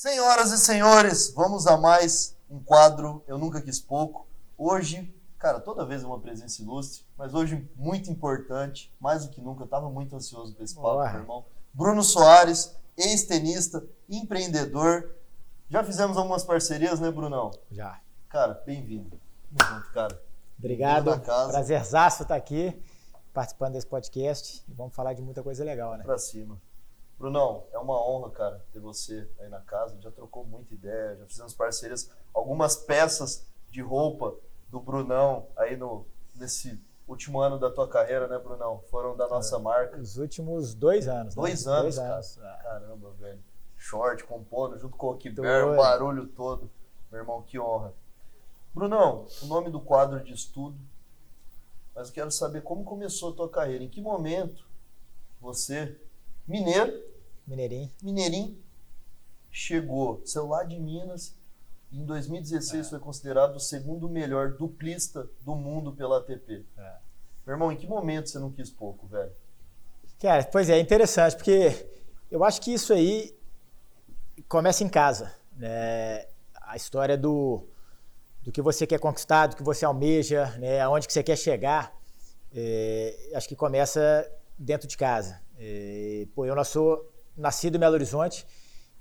Senhoras e senhores, vamos a mais um quadro Eu Nunca Quis Pouco. Hoje, cara, toda vez é uma presença ilustre, mas hoje muito importante, mais do que nunca, eu estava muito ansioso para esse papo, meu irmão. Bruno Soares, ex-tenista, empreendedor. Já fizemos algumas parcerias, né, Brunão? Já. Cara, bem-vindo. Junto, cara. Obrigado. Prazerzaço estar aqui participando desse podcast e vamos falar de muita coisa legal, né? Pra cima. Brunão, é uma honra, cara, ter você aí na casa. Já trocou muita ideia, já fizemos parcerias, algumas peças de roupa do Brunão aí no, nesse último ano da tua carreira, né, Brunão? Foram da nossa é, marca. Os últimos dois anos. Né? Dois né? anos, dois cara. Anos. Caramba, velho. Short, compondo, junto com o Kiber, o barulho todo. Meu irmão, que honra. Brunão, o nome do quadro de estudo, mas eu quero saber como começou a tua carreira, em que momento você, mineiro, Mineirinho. Mineirinho. Chegou, celular de Minas. Em 2016 é. foi considerado o segundo melhor duplista do mundo pela ATP. É. Meu irmão, em que momento você não quis pouco, velho? Cara, pois é, é interessante, porque eu acho que isso aí começa em casa. Né? A história do, do que você quer conquistar, do que você almeja, né? aonde que você quer chegar, é, acho que começa dentro de casa. É, pô, eu não sou nascido em Belo Horizonte,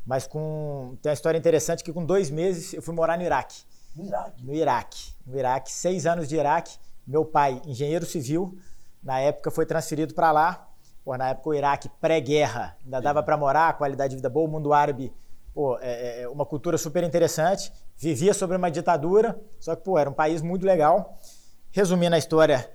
mas com tem uma história interessante que com dois meses eu fui morar no Iraque. No Iraque? No Iraque. No Iraque, seis anos de Iraque. Meu pai, engenheiro civil, na época foi transferido para lá. Pô, na época o Iraque pré-guerra, ainda dava para morar, qualidade de vida boa, o mundo árabe, pô, é, é uma cultura super interessante. Vivia sobre uma ditadura, só que pô, era um país muito legal. Resumindo a história,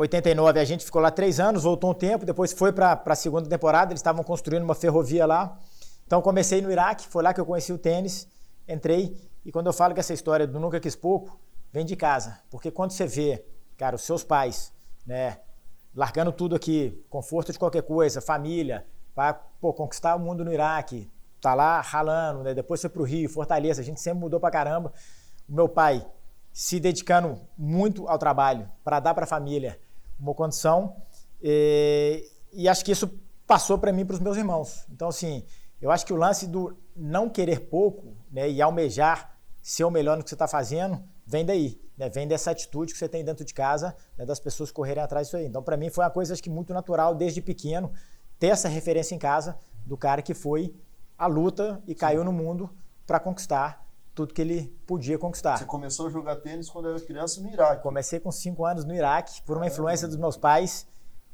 89 a gente ficou lá três anos, voltou um tempo, depois foi para a segunda temporada, eles estavam construindo uma ferrovia lá. Então comecei no Iraque, foi lá que eu conheci o tênis, entrei e quando eu falo que essa história do nunca quis pouco, vem de casa. Porque quando você vê, cara, os seus pais, né, largando tudo aqui, conforto de qualquer coisa, família, para conquistar o mundo no Iraque, tá lá ralando, né, depois foi para o Rio, Fortaleza, a gente sempre mudou para caramba. O meu pai se dedicando muito ao trabalho para dar para a família uma condição. E, e acho que isso passou para mim para os meus irmãos. Então, assim, eu acho que o lance do não querer pouco né, e almejar ser o melhor no que você está fazendo vem daí. Né, vem dessa atitude que você tem dentro de casa, né, das pessoas correrem atrás disso aí. Então, para mim, foi uma coisa acho que muito natural desde pequeno ter essa referência em casa do cara que foi à luta e caiu no mundo para conquistar tudo que ele podia conquistar. Você começou a jogar tênis quando era criança no Iraque? Comecei com 5 anos no Iraque, por uma influência dos meus pais.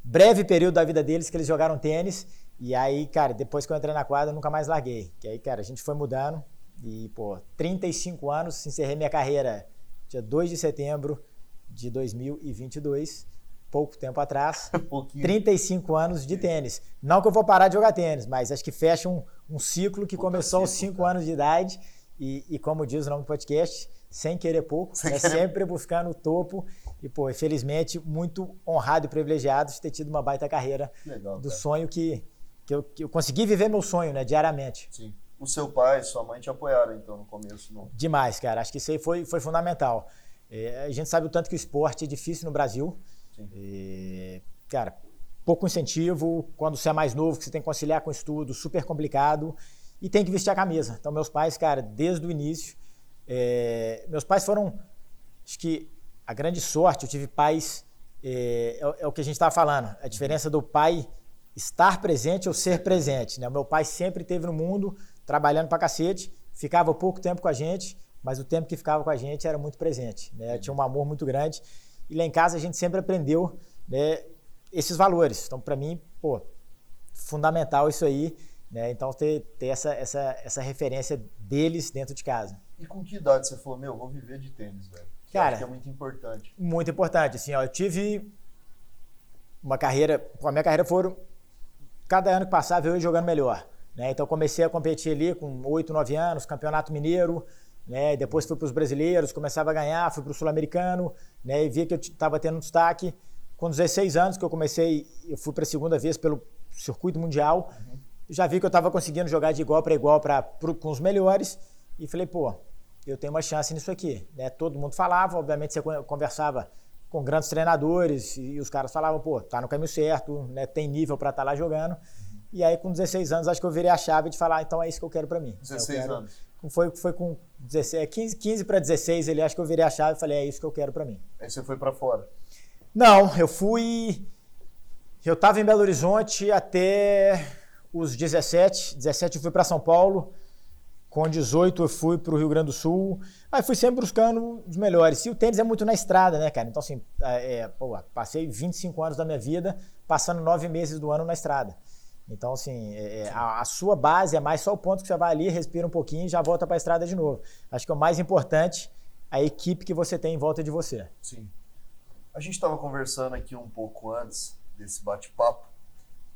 Breve período da vida deles que eles jogaram tênis. E aí, cara, depois que eu entrei na quadra, eu nunca mais larguei. Que aí, cara, a gente foi mudando. E, pô, 35 anos, encerrei minha carreira dia 2 de setembro de 2022 pouco tempo atrás, um 35 anos de tênis. Não que eu vou parar de jogar tênis, mas acho que fecha um, um ciclo que Puta começou aos 5 anos de idade e, e, como diz o nome do podcast, sem querer pouco, sem é querer... sempre buscar no topo. E, pô, infelizmente, muito honrado e privilegiado de ter tido uma baita carreira Legal, do sonho que, que eu, que, eu, consegui viver meu sonho, né, diariamente. Sim. O seu pai e sua mãe te apoiaram, então, no começo? No... Demais, cara. Acho que isso aí foi, foi fundamental. É, a gente sabe o tanto que o esporte é difícil no Brasil. Sim. E, cara, pouco incentivo. Quando você é mais novo, que você tem que conciliar com o estudo, super complicado e tem que vestir a camisa. Então, meus pais, cara, desde o início, é, meus pais foram, acho que a grande sorte, eu tive pais, é, é, é o que a gente estava falando, a diferença do pai estar presente ou ser presente. Né? Meu pai sempre esteve no mundo, trabalhando para cacete, ficava pouco tempo com a gente, mas o tempo que ficava com a gente era muito presente. Né? Tinha um amor muito grande. E lá em casa a gente sempre aprendeu né, esses valores. Então, para mim, pô, fundamental isso aí. Né? Então, ter, ter essa, essa, essa referência deles dentro de casa. E com que idade você falou, meu, vou viver de tênis, velho? Cara, que é muito importante. Muito importante. Assim, ó, eu tive uma carreira, com a minha carreira foram, cada ano que passava eu ia jogando melhor. Né? Então, comecei a competir ali com 8, 9 anos, campeonato mineiro, né? depois fui para os brasileiros, começava a ganhar, fui para o sul-americano, né? e via que eu estava tendo um destaque. Com 16 anos que eu comecei, eu fui para a segunda vez pelo circuito mundial. Uhum já vi que eu estava conseguindo jogar de igual para igual pra, pro, com os melhores e falei, pô, eu tenho uma chance nisso aqui. Né? Todo mundo falava, obviamente você conversava com grandes treinadores e, os caras falavam, pô, tá no caminho certo, né? tem nível para estar tá lá jogando. Uhum. E aí, com 16 anos, acho que eu virei a chave de falar, ah, então é isso que eu quero para mim. 16 quero... anos. Foi, foi com 16, 15, 15 para 16, ele acho que eu virei a chave e falei, é isso que eu quero para mim. Aí você foi para fora? Não, eu fui. Eu estava em Belo Horizonte até os 17. 17 eu fui para São Paulo. Com 18 eu fui para o Rio Grande do Sul. Aí fui sempre buscando os melhores. E o tênis é muito na estrada, né, cara? Então, assim, é, é pô, passei 25 anos da minha vida passando nove meses do ano na estrada. Então, assim, é, é, a, a, sua base é mais só o ponto que você vai ali, respira um pouquinho e já volta para a estrada de novo. Acho que é o mais importante a equipe que você tem em volta de você. Sim. A gente estava conversando aqui um pouco antes desse bate-papo,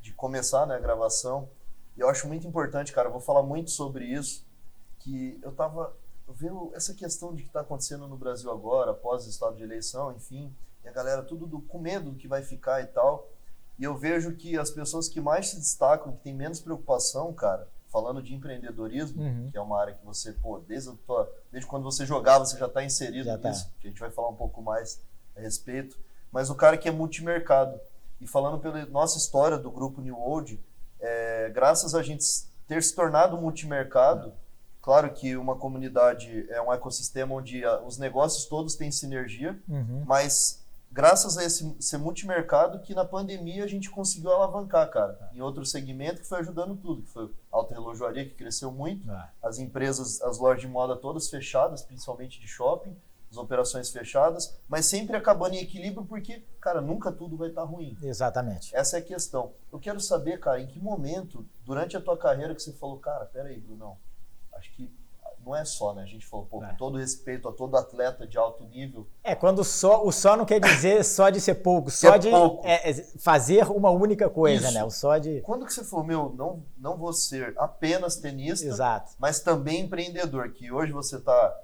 de começar né, a gravação. E eu acho muito importante, cara, eu vou falar muito sobre isso que eu estava vendo essa questão de que está acontecendo no Brasil agora, após o estado de eleição, enfim, e a galera tudo do, com medo do que vai ficar e tal. E eu vejo que as pessoas que mais se destacam, que têm menos preocupação, cara, falando de empreendedorismo, uhum. que é uma área que você, pô, desde, tua, desde quando você jogava, você já está inserido já tá. nisso, tá. que a gente vai falar um pouco mais a respeito. Mas o cara que é multimercado. E falando pela nossa história do grupo New World, é, graças a gente ter se tornado multimercado, Claro que uma comunidade é um ecossistema onde a, os negócios todos têm sinergia, uhum. mas graças a esse ser multimercado que na pandemia a gente conseguiu alavancar, cara, em outro segmento que foi ajudando tudo, que foi a alta relojoaria que cresceu muito, ah. as empresas, as lojas de moda todas fechadas, principalmente de shopping, as operações fechadas, mas sempre acabando em equilíbrio porque, cara, nunca tudo vai estar tá ruim. Exatamente. Essa é a questão. Eu quero saber, cara, em que momento, durante a tua carreira, que você falou, cara, peraí, Brunão, acho que não é só, né? A gente falou, pô, é. com todo respeito a todo atleta de alto nível. É, quando só, o só não quer dizer só de ser pouco, só é de pouco. É, é, fazer uma única coisa, Isso. né? O só de. Quando que você falou, meu, não, não vou ser apenas tenista, Exato. mas também empreendedor, que hoje você está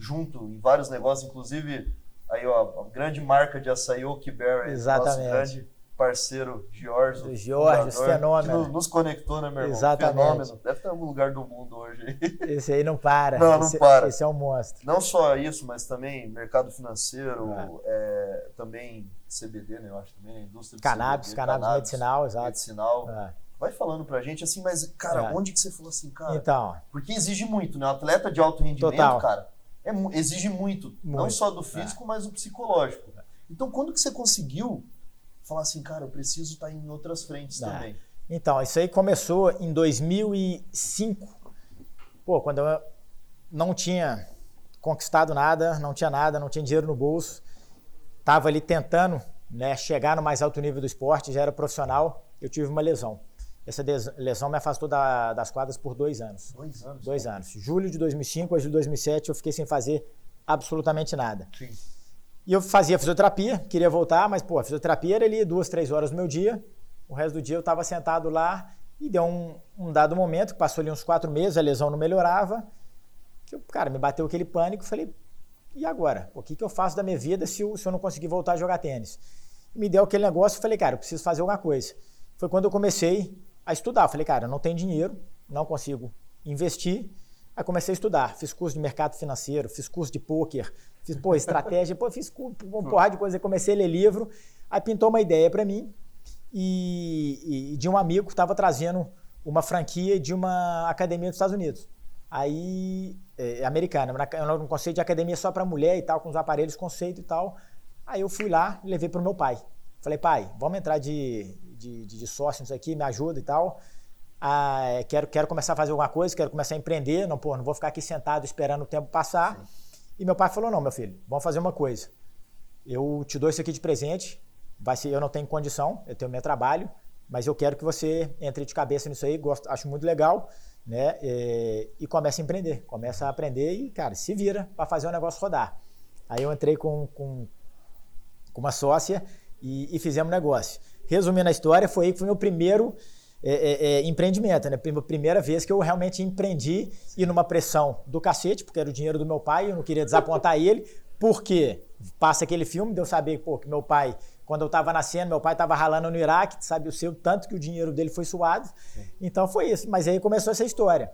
junto em vários negócios, inclusive aí, ó, a grande marca de açaí Oak Berry, Exatamente. nosso grande parceiro Giorgio. Do Giorgio, fenômeno. Que nos conectou, né, meu irmão? Exatamente. Fenômeno. Deve estar em algum lugar do mundo hoje. Esse aí não para. Não, não esse, para. Esse é um monstro. Não só isso, mas também mercado financeiro, ah. é, também CBD, né? Eu acho também, a indústria cannabis, CBD. Cannabis, cannabis medicinal, exato. Medicinal. Ah. Vai falando pra gente assim, mas, cara, é. onde que você falou assim, cara? Então. Porque exige muito, né? O atleta de alto rendimento, Total. cara, é, exige muito, muito. Não só do físico, é. mas do psicológico. Então, quando que você conseguiu falar assim, cara, eu preciso estar tá em outras frentes ah. também. Então, isso aí começou em 2005. Pô, quando eu não tinha conquistado nada, não tinha nada, não tinha dinheiro no bolso, estava ali tentando né, chegar no mais alto nível do esporte, já era profissional, eu tive uma lesão. Essa lesão me afastou da, das quadras por dois anos. Dois anos? Dois anos. Julho de 2005 a julho de 2007 eu fiquei sem fazer absolutamente nada. Sim. E eu fazia fisioterapia, queria voltar, mas, pô, a fisioterapia era ali duas, três horas do meu dia. O resto do dia eu estava sentado lá e deu um, um, dado momento, que passou ali uns quatro meses, a lesão não melhorava, que, cara, me bateu aquele pânico, falei, e agora? O que, que eu faço da minha vida se eu, se eu não conseguir voltar a jogar tênis? me deu aquele negócio, falei, cara, eu preciso fazer alguma coisa. Foi quando eu comecei a estudar. falei, cara, não tenho dinheiro, não consigo investir. Aí comecei a estudar, fiz curso de mercado financeiro, fiz curso de pôquer, Fiz, pô, estratégia, pô, fiz uma porrada de coisa, comecei a ler livro, aí pintou uma ideia para mim e, e, de um amigo que estava trazendo uma franquia de uma academia dos Estados Unidos. Aí, é, americana, um conceito de academia só para mulher e tal, com os aparelhos, conceito e tal. Aí eu fui lá e levei para o meu pai. Falei, pai, vamos entrar de, de, de, de sócio nisso aqui, me ajuda e tal. Ah, é, quero, quero começar a fazer alguma coisa, quero começar a empreender. Não, pô, não vou ficar aqui sentado esperando o tempo passar. Sim. E meu pai falou: não, meu filho, vamos fazer uma coisa. Eu te dou isso aqui de presente. Vai ser, eu não tenho condição, eu tenho meu trabalho, mas eu quero que você entre de cabeça nisso aí. Gosto, acho muito legal, né? E, e comece a empreender, começa a aprender e, cara, se vira para fazer o negócio rodar. Aí eu entrei com, com, com uma sócia e, e fizemos negócio. Resumindo a história, foi aí que foi meu primeiro é, é, é, empreendimento, né? Primeira vez que eu realmente empreendi e numa pressão do cacete, porque era o dinheiro do meu pai, eu não queria desapontar ele, porque passa aquele filme, deu saber pô, que meu pai, quando eu estava nascendo, meu pai estava ralando no Iraque, sabe o seu, tanto que o dinheiro dele foi suado. Então foi isso, mas aí começou essa história.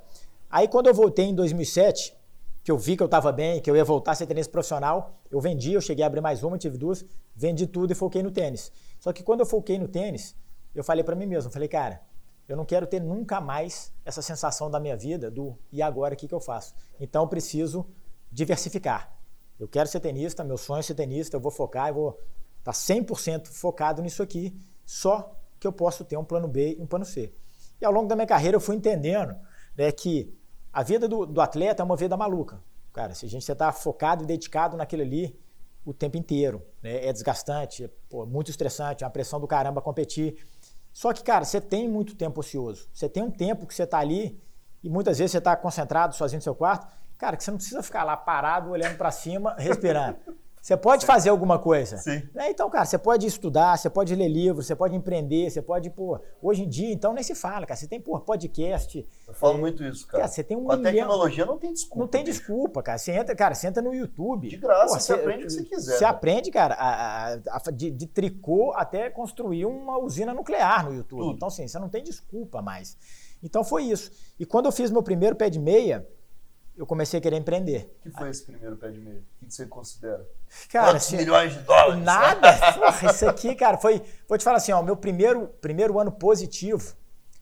Aí quando eu voltei em 2007, que eu vi que eu estava bem, que eu ia voltar a ser tenista profissional, eu vendi, eu cheguei a abrir mais uma, tive duas, vendi tudo e foquei no tênis. Só que quando eu foquei no tênis, eu falei para mim mesmo, falei, cara, Eu não quero ter nunca mais essa sensação da minha vida do e agora o que, que eu faço? Então eu preciso diversificar. Eu quero ser tenista, meu sonho é ser tenista, eu vou focar, eu vou estar tá 100% focado nisso aqui, só que eu posso ter um plano B e um plano C. E ao longo da minha carreira eu fui entendendo né, que a vida do, do atleta é uma vida maluca. Cara, se a gente está focado e dedicado naquilo ali o tempo inteiro, né, é desgastante, é pô, muito estressante, é uma pressão do caramba competir. Só que, cara, você tem muito tempo ocioso. Você tem um tempo que você está ali e muitas vezes você está concentrado sozinho no seu quarto. Cara, que você não precisa ficar lá parado, olhando para cima, respirando. Você pode Sim. fazer alguma coisa. Sim. Né? Então, cara, você pode estudar, você pode ler livros, você pode empreender, você pode, pô, hoje em dia, então nem se fala, cara. Você tem, pô, podcast. Eu falo é, muito isso, cara. cara você tem um Com a tecnologia não tem desculpa. Não tem bicho. desculpa, cara. Você entra, cara, você entra no YouTube. De graça, pô, você, você, aprende o que você quiser. Você né? aprende, cara, a, a, a, de, de, tricô até construir uma usina nuclear no YouTube. Tudo. Então, assim, você não tem desculpa mais. Então foi isso. E quando eu fiz meu primeiro pé de meia, eu comecei a querer empreender. O que foi esse primeiro pé de meia? O que você considera? Cara, Quantos assim, milhões de dólares? Nada. Porra, isso aqui, cara, foi. Vou te falar assim, ó, meu primeiro, primeiro ano positivo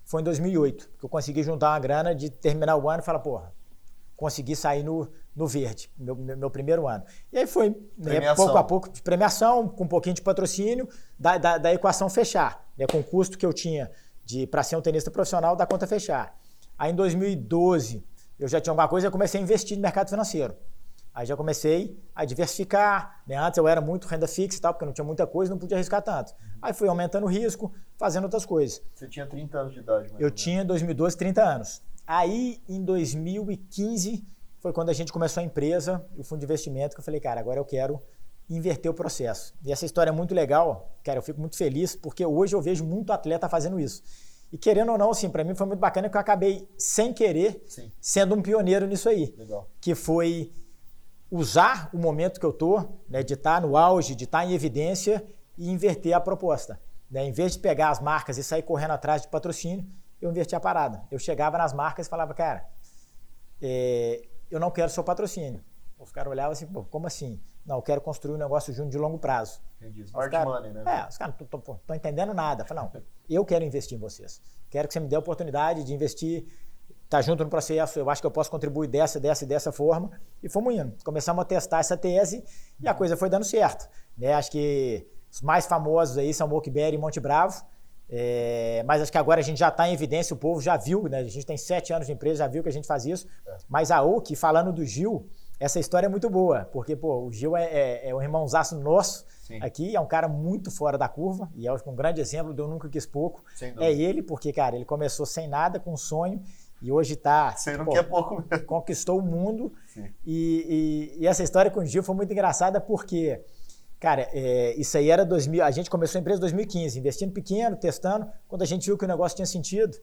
foi em 2008, que eu consegui juntar uma grana de terminar o ano e falar, porra, consegui sair no, no verde, meu, meu, meu primeiro ano. E aí foi, né, pouco a pouco, de premiação, com um pouquinho de patrocínio, da, da, da equação fechar, né, com o custo que eu tinha de para ser um tenista profissional, da conta fechar. Aí em 2012 eu já tinha alguma coisa e comecei a investir no mercado financeiro. Aí já comecei a diversificar. Né? Antes eu era muito renda fixa e tal, porque não tinha muita coisa, não podia arriscar tanto. Aí fui aumentando o risco, fazendo outras coisas. Você tinha 30 anos de idade, Eu tinha em 2012 30 anos. Aí em 2015 foi quando a gente começou a empresa, o fundo de investimento, que eu falei, cara, agora eu quero inverter o processo. E essa história é muito legal, cara, eu fico muito feliz, porque hoje eu vejo muito atleta fazendo isso. E querendo ou não, assim, para mim foi muito bacana que eu acabei, sem querer, Sim. sendo um pioneiro nisso aí. Legal. Que foi usar o momento que eu tô, né, de estar tá no auge, de estar tá em evidência e inverter a proposta. Né? Em vez de pegar as marcas e sair correndo atrás de patrocínio, eu inverti a parada. Eu chegava nas marcas e falava, cara, é, eu não quero seu patrocínio. Os caras olhavam assim, como assim? Não, eu quero construir um negócio junto de longo prazo. Entendi. Smart cara, money, né? É, os caras não estão entendendo nada. Falei, não, eu quero investir em vocês. Quero que você me dê a oportunidade de investir, estar tá junto no processo. Eu acho que eu posso contribuir dessa, dessa e dessa forma. E fomos indo. Começamos a testar essa tese e a coisa foi dando certo. Né? Acho que os mais famosos aí são Mockberry e Monte Bravo. É, mas acho que agora a gente já está em evidência, o povo já viu, né? A gente tem sete anos de empresa, já viu que a gente faz isso. É. Mas a Oak, falando do Gil, essa história é muito boa, porque pô, o Gil é, é, é um irmãozaço nosso Sim. aqui, é um cara muito fora da curva, e é um grande exemplo do Nunca Quis Pouco. É ele, porque, cara, ele começou sem nada, com um sonho, e hoje está. Você não pô, quer pouco mesmo. Conquistou o mundo. E, e, e, essa história com o Gil foi muito engraçada, porque, cara, é, isso aí era 2000. A gente começou a empresa em 2015, investindo pequeno, testando. Quando a gente viu que o negócio tinha sentido,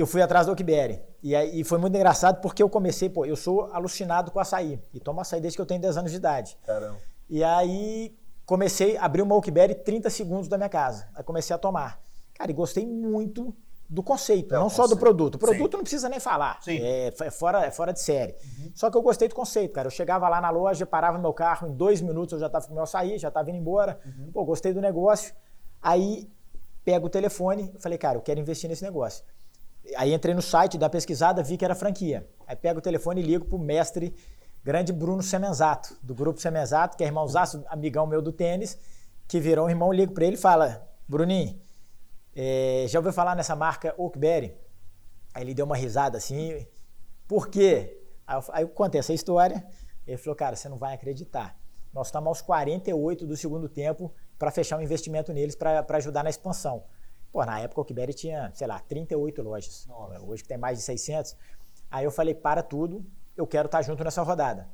eu fui atrás do Okberry. E, aí, e foi muito engraçado porque eu comecei, pô, eu sou alucinado com açaí. E tomo açaí desde que eu tenho 10 anos de idade. Caramba. E aí comecei a abrir uma Okberry 30 segundos da minha casa. Aí comecei a tomar. Cara, e gostei muito do conceito, é, não só do produto. O produto Sim. não precisa nem falar. É, é, fora, é fora de série. Uhum. Só que eu gostei do conceito, cara. Eu chegava lá na loja, parava no meu carro, em dois minutos eu já estava com o meu açaí, já estava indo embora. Uhum. Pô, gostei do negócio. Aí pego o telefone, falei, cara, eu quero investir nesse negócio. Aí entrei no site, da pesquisada, vi que era franquia. Aí pego o telefone e ligo pro mestre grande Bruno Semenzato, do grupo Semenzato, que é irmãozaço, amigão meu do tênis, que virou um irmão, ligo para ele e fala, Bruninho, é, já ouviu falar nessa marca Oakberry? Aí ele deu uma risada assim, por quê? Aí eu, aí eu contei essa história, ele falou, cara, você não vai acreditar. Nós estamos aos 48 do segundo tempo para fechar um investimento neles para ajudar na expansão. Pô, na época o Kiberi tinha, sei lá, 38 lojas. Nossa. Hoje que tem mais de 600. Aí eu falei, para tudo, eu quero estar junto nessa rodada.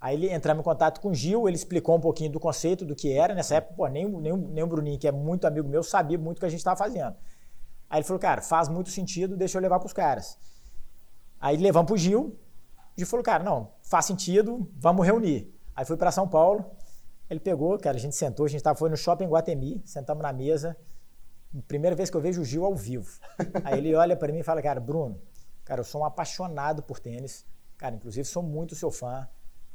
Aí ele entramos em contato com o Gil, ele explicou um pouquinho do conceito, do que era. Nessa época, pô, nem, nem, nem o Bruninho, que é muito amigo meu, sabia muito o que a gente estava fazendo. Aí ele falou, cara, faz muito sentido, deixa eu levar para os caras. Aí levamos para o Gil, o Gil falou, cara, não, faz sentido, vamos reunir. Aí fui para São Paulo, ele pegou, cara, a gente sentou, a gente tava, foi no shopping Guatemi, sentamos na mesa, Primeira vez que eu vejo o Gil ao vivo. Aí ele olha para mim e fala, cara, Bruno, cara, eu sou um apaixonado por tênis. Cara, inclusive sou muito seu fã.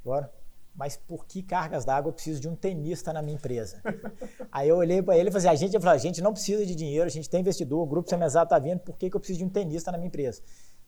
Agora, mas por que cargas d'água eu preciso de um tenista na minha empresa? Aí eu olhei para ele e falei, a gente, a gente não precisa de dinheiro, a gente tem investidor, o grupo Semesado está vindo, por que, que eu preciso de um tenista na minha empresa?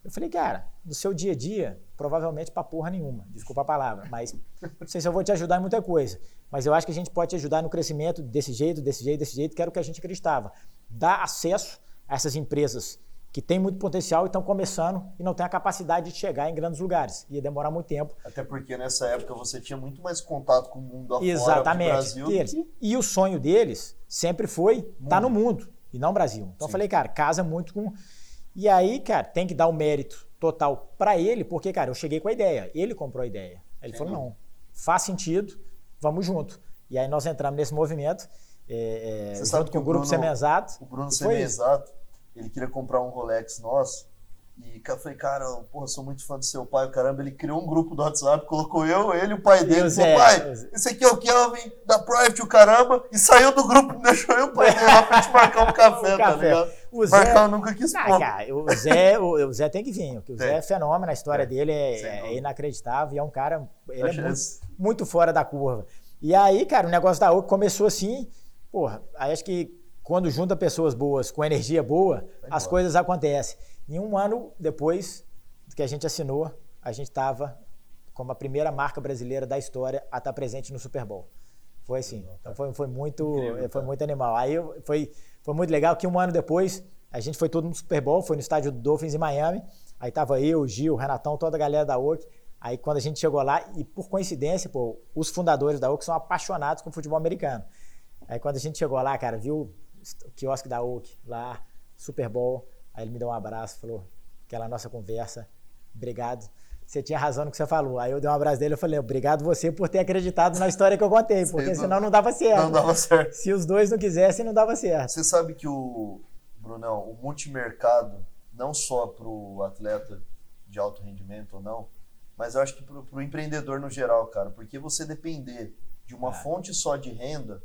Eu falei, cara, no seu dia a dia, provavelmente para porra nenhuma, desculpa a palavra, mas não sei se eu vou te ajudar em muita coisa, mas eu acho que a gente pode te ajudar no crescimento desse jeito, desse jeito, desse jeito, que era o que a gente acreditava. Dar acesso a essas empresas que têm muito potencial e estão começando e não têm a capacidade de chegar em grandes lugares. Ia demorar muito tempo. Até porque nessa época você tinha muito mais contato com o mundo afora Exatamente, Brasil. Deles. E o sonho deles sempre foi estar tá no mundo e não Brasil. Então Sim. eu falei, cara, casa muito com. E aí, cara, tem que dar o mérito total para ele, porque, cara, eu cheguei com a ideia. Ele comprou a ideia. Aí ele falou, não, faz sentido, vamos junto. E aí nós entramos nesse movimento, é, é, junto com o, o Grupo Semenzato. O Bruno Semenzato ele queria comprar um Rolex nosso. E eu falei, cara, porra, sou muito fã do seu pai, caramba. Ele criou um grupo do WhatsApp, colocou eu, ele e o pai dele. Falou, pai, esse aqui é o Kelvin da Private, o caramba. E saiu do grupo, deixou eu e o pai dele lá pra gente marcar um café, tá ligado? O Zé, Marcar nunca quis ah, cara, o Zé, o, o, Zé tem que vir, porque o Zé é fenômeno, a história dele é, é, inacreditável e é um cara, ele é muito, muito, fora da curva. E aí, cara, o negócio da OC começou assim, porra, aí acho que quando junta pessoas boas com energia boa, as coisas acontecem. E um ano depois que a gente assinou, a gente estava como a primeira marca brasileira da história a estar presente no Super Bowl. Foi assim. Então foi, foi muito, Incrível, foi muito animal. Aí foi, foi muito legal que um ano depois a gente foi todo no Super Bowl, foi no estádio do Dolphins em Miami. Aí tava eu, o Gil, o Renatão, toda a galera da OAK. Aí quando a gente chegou lá, e por coincidência, pô, os fundadores da OAK são apaixonados com futebol americano. Aí quando a gente chegou lá, cara, viu o quiosque da Oak lá, Super Bowl. Aí ele me deu um abraço, falou, aquela nossa conversa, obrigado. Você tinha razão no que você falou. Aí eu dei um abraço dele e falei, obrigado você por ter acreditado na história que eu contei, porque senão não dava certo. Não dava certo. Se os dois não quisessem, não dava certo. Você sabe que o, Brunão, o multimercado, não só para o atleta de alto rendimento ou não, mas eu acho que para o empreendedor no geral, cara, porque você depender de uma é. fonte só de renda,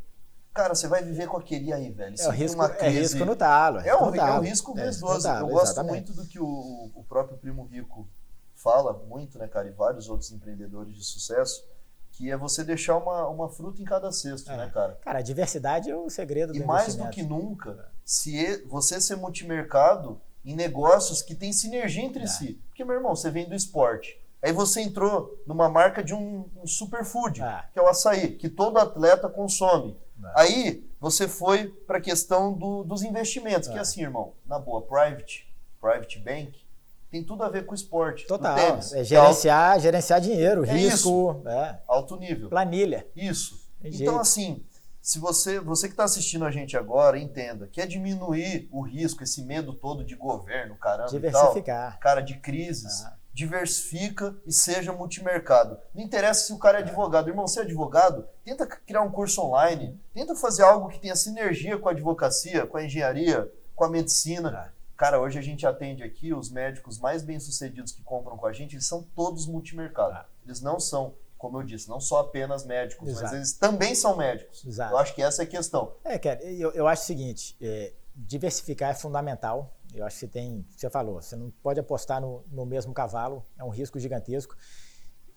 Cara, você vai viver com aquele aí, velho. É, o risco, uma crise... é risco no talo. É, um, é um risco vezes É, Eu gosto exatamente. muito do que o, o próprio Primo Rico fala muito, né, cara, e vários outros empreendedores de sucesso, que é você deixar uma, uma fruta em cada cesto, é. né, cara? Cara, a diversidade é o segredo do E mais do que nunca, se você ser multimercado em negócios que têm sinergia entre é. si. Porque, meu irmão, você vem do esporte. Aí você entrou numa marca de um, um superfood, é. que é o açaí, que todo atleta consome. É. Aí você foi para a questão do, dos investimentos, é. que é assim, irmão, na boa, private, private bank, tem tudo a ver com esporte. Total. Tênis, é gerenciar, alto... gerenciar dinheiro, é risco. É. Alto nível. Planilha. Isso. Tem então, jeito. assim, se você, você que está assistindo a gente agora, entenda, quer diminuir o risco, esse medo todo de governo, caramba, Diversificar. Tal, cara, de crises. Ah diversifica e seja multimercado. Não interessa se o cara é advogado. Irmão, você é advogado? Tenta criar um curso online, tenta fazer algo que tenha sinergia com a advocacia, com a engenharia, com a medicina. É. Cara, hoje a gente atende aqui os médicos mais bem-sucedidos que compram com a gente, eles são todos multimercado. É. Eles não são, como eu disse, não só apenas médicos, Exato. mas eles também são médicos. Exato. Eu acho que essa é a questão. É, cara, eu, eu acho o seguinte, é, diversificar é fundamental eu acho que você tem, você falou, você não pode apostar no, no mesmo cavalo, é um risco gigantesco.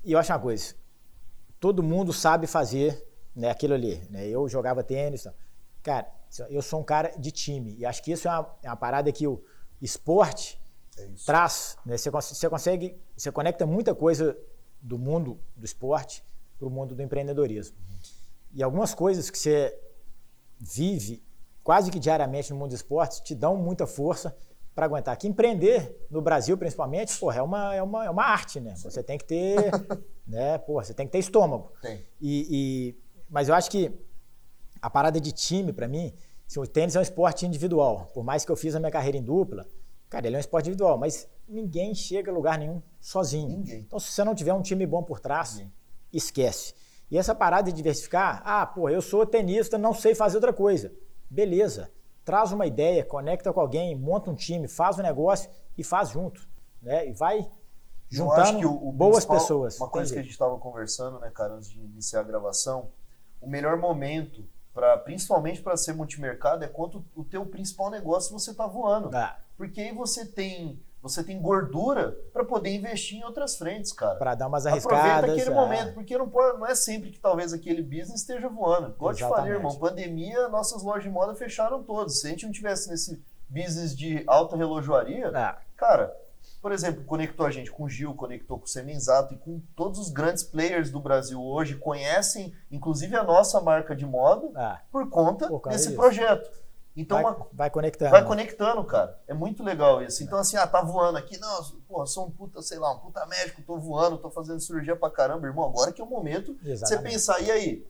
E eu acho uma coisa, todo mundo sabe fazer né, aquilo ali. Né? Eu jogava tênis, então, cara, eu sou um cara de time. E acho que isso é uma, é uma parada que o esporte é traz. Né? Você, você consegue, você conecta muita coisa do mundo do esporte para o mundo do empreendedorismo. E algumas coisas que você vive quase que diariamente no mundo do esporte te dão muita força para aguentar. Que empreender no Brasil, principalmente, porra, é uma, é uma, é uma arte, né? Você tem que ter, né? Porra, você tem que ter estômago. Tem. E, e, mas eu acho que a parada de time, para mim, assim, o tênis é um esporte individual. Por mais que eu fiz a minha carreira em dupla, cara, ele é um esporte individual, mas ninguém chega a lugar nenhum sozinho. Ninguém. Então, se você não tiver um time bom por trás, ninguém. esquece. E essa parada de diversificar, ah, pô, eu sou tenista, não sei fazer outra coisa. Beleza traz uma ideia, conecta com alguém, monta um time, faz um negócio e faz junto. Né? E vai juntando o, o boas pessoas. Uma coisa que a gente estava conversando, né, cara, antes de iniciar a gravação, o melhor momento, pra, principalmente para ser multimercado, é quando o teu principal negócio você está voando. Ah. Porque aí você tem você tem gordura para poder investir em outras frentes, cara. Para dar umas arriscadas. Aproveita aquele é. momento, porque não, pode, não é sempre que talvez aquele business esteja voando. Igual eu te falei, irmão, pandemia, nossas lojas de moda fecharam todas. Se a gente não tivesse nesse business de alta relojoaria, é. cara, por exemplo, conectou a gente com o Gil, conectou com o Semenzato e com todos os grandes players do Brasil hoje, conhecem inclusive a nossa marca de moda é. por conta por desse disso. projeto. Então, vai, uma, vai, conectando. Vai conectando, cara. É muito legal isso. Então, assim, ah, tá voando aqui. Não, porra, sou um puta, sei lá, um puta médico, tô voando, tô fazendo cirurgia pra caramba, irmão. Agora que é o momento de você pensar, e aí?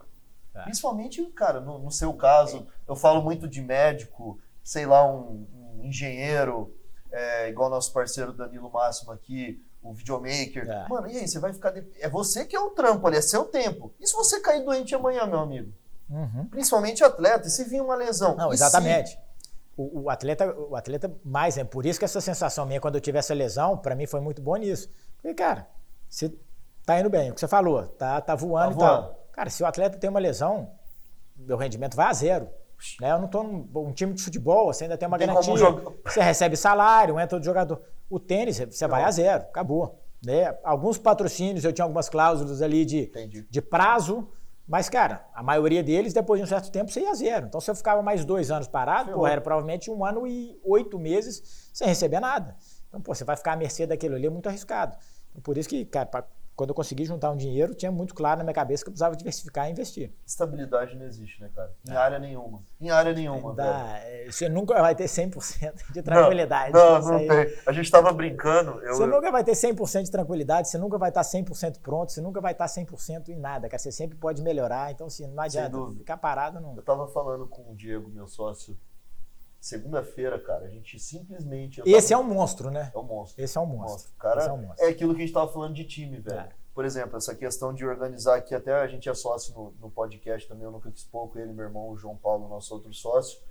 É. Principalmente, cara, no, no, seu caso, eu falo muito de médico, sei lá, um, um engenheiro, é, igual nosso parceiro Danilo Máximo aqui, o videomaker. É. Mano, e aí, você vai ficar. De... É você que é o trampo ali, é seu tempo. E se você cair doente amanhã, meu amigo? Uhum. Principalmente atleta, se vir uma lesão? Não, exatamente. Se... O, o, atleta, o atleta mais, é por isso que essa sensação minha quando eu tive essa lesão, para mim foi muito boa nisso. Porque, cara, você tá indo bem, o que você falou, tá, tá voando tá e voando. tal. Cara, se o atleta tem uma lesão, meu rendimento vai a zero. Né? Eu não estou num um time de futebol, você ainda tem uma tem garantia. Você recebe salário, entra o jogador. O tênis, você vai a zero, acabou. Né? Alguns patrocínios, eu tinha algumas cláusulas ali de, de prazo, mas, cara, a maioria deles, depois de um certo tempo, você ia zero. Então, se eu ficava mais dois anos parado, pô, era provavelmente um ano e oito meses sem receber nada. Então, pô, você vai ficar à mercê daquilo ali, é muito arriscado. Por isso que, cara, quando eu consegui juntar um dinheiro, tinha muito claro na minha cabeça que eu precisava diversificar e investir. Estabilidade não existe, né, cara? Em é. área nenhuma. Em área nenhuma. Dá, é, você nunca vai ter 100% de tranquilidade. Não, não, não tem. A gente estava brincando. Eu, você nunca vai ter 100% de tranquilidade, você nunca vai estar 100% pronto, você nunca vai estar 100% em nada, cara. Você sempre pode melhorar. Então, assim, não adianta ficar parado. Não. Eu estava falando com o Diego, meu sócio, Segunda-feira, cara, a gente simplesmente. Esse tava... é um monstro, né? É um monstro. Esse é um monstro. monstro. Cara, é, um monstro. é, aquilo que a gente estava falando de time, velho. É. Por exemplo, essa questão de organizar aqui, até a gente é sócio no, no podcast também, eu nunca quis pouco, ele, meu irmão, o João Paulo, nosso outro sócio.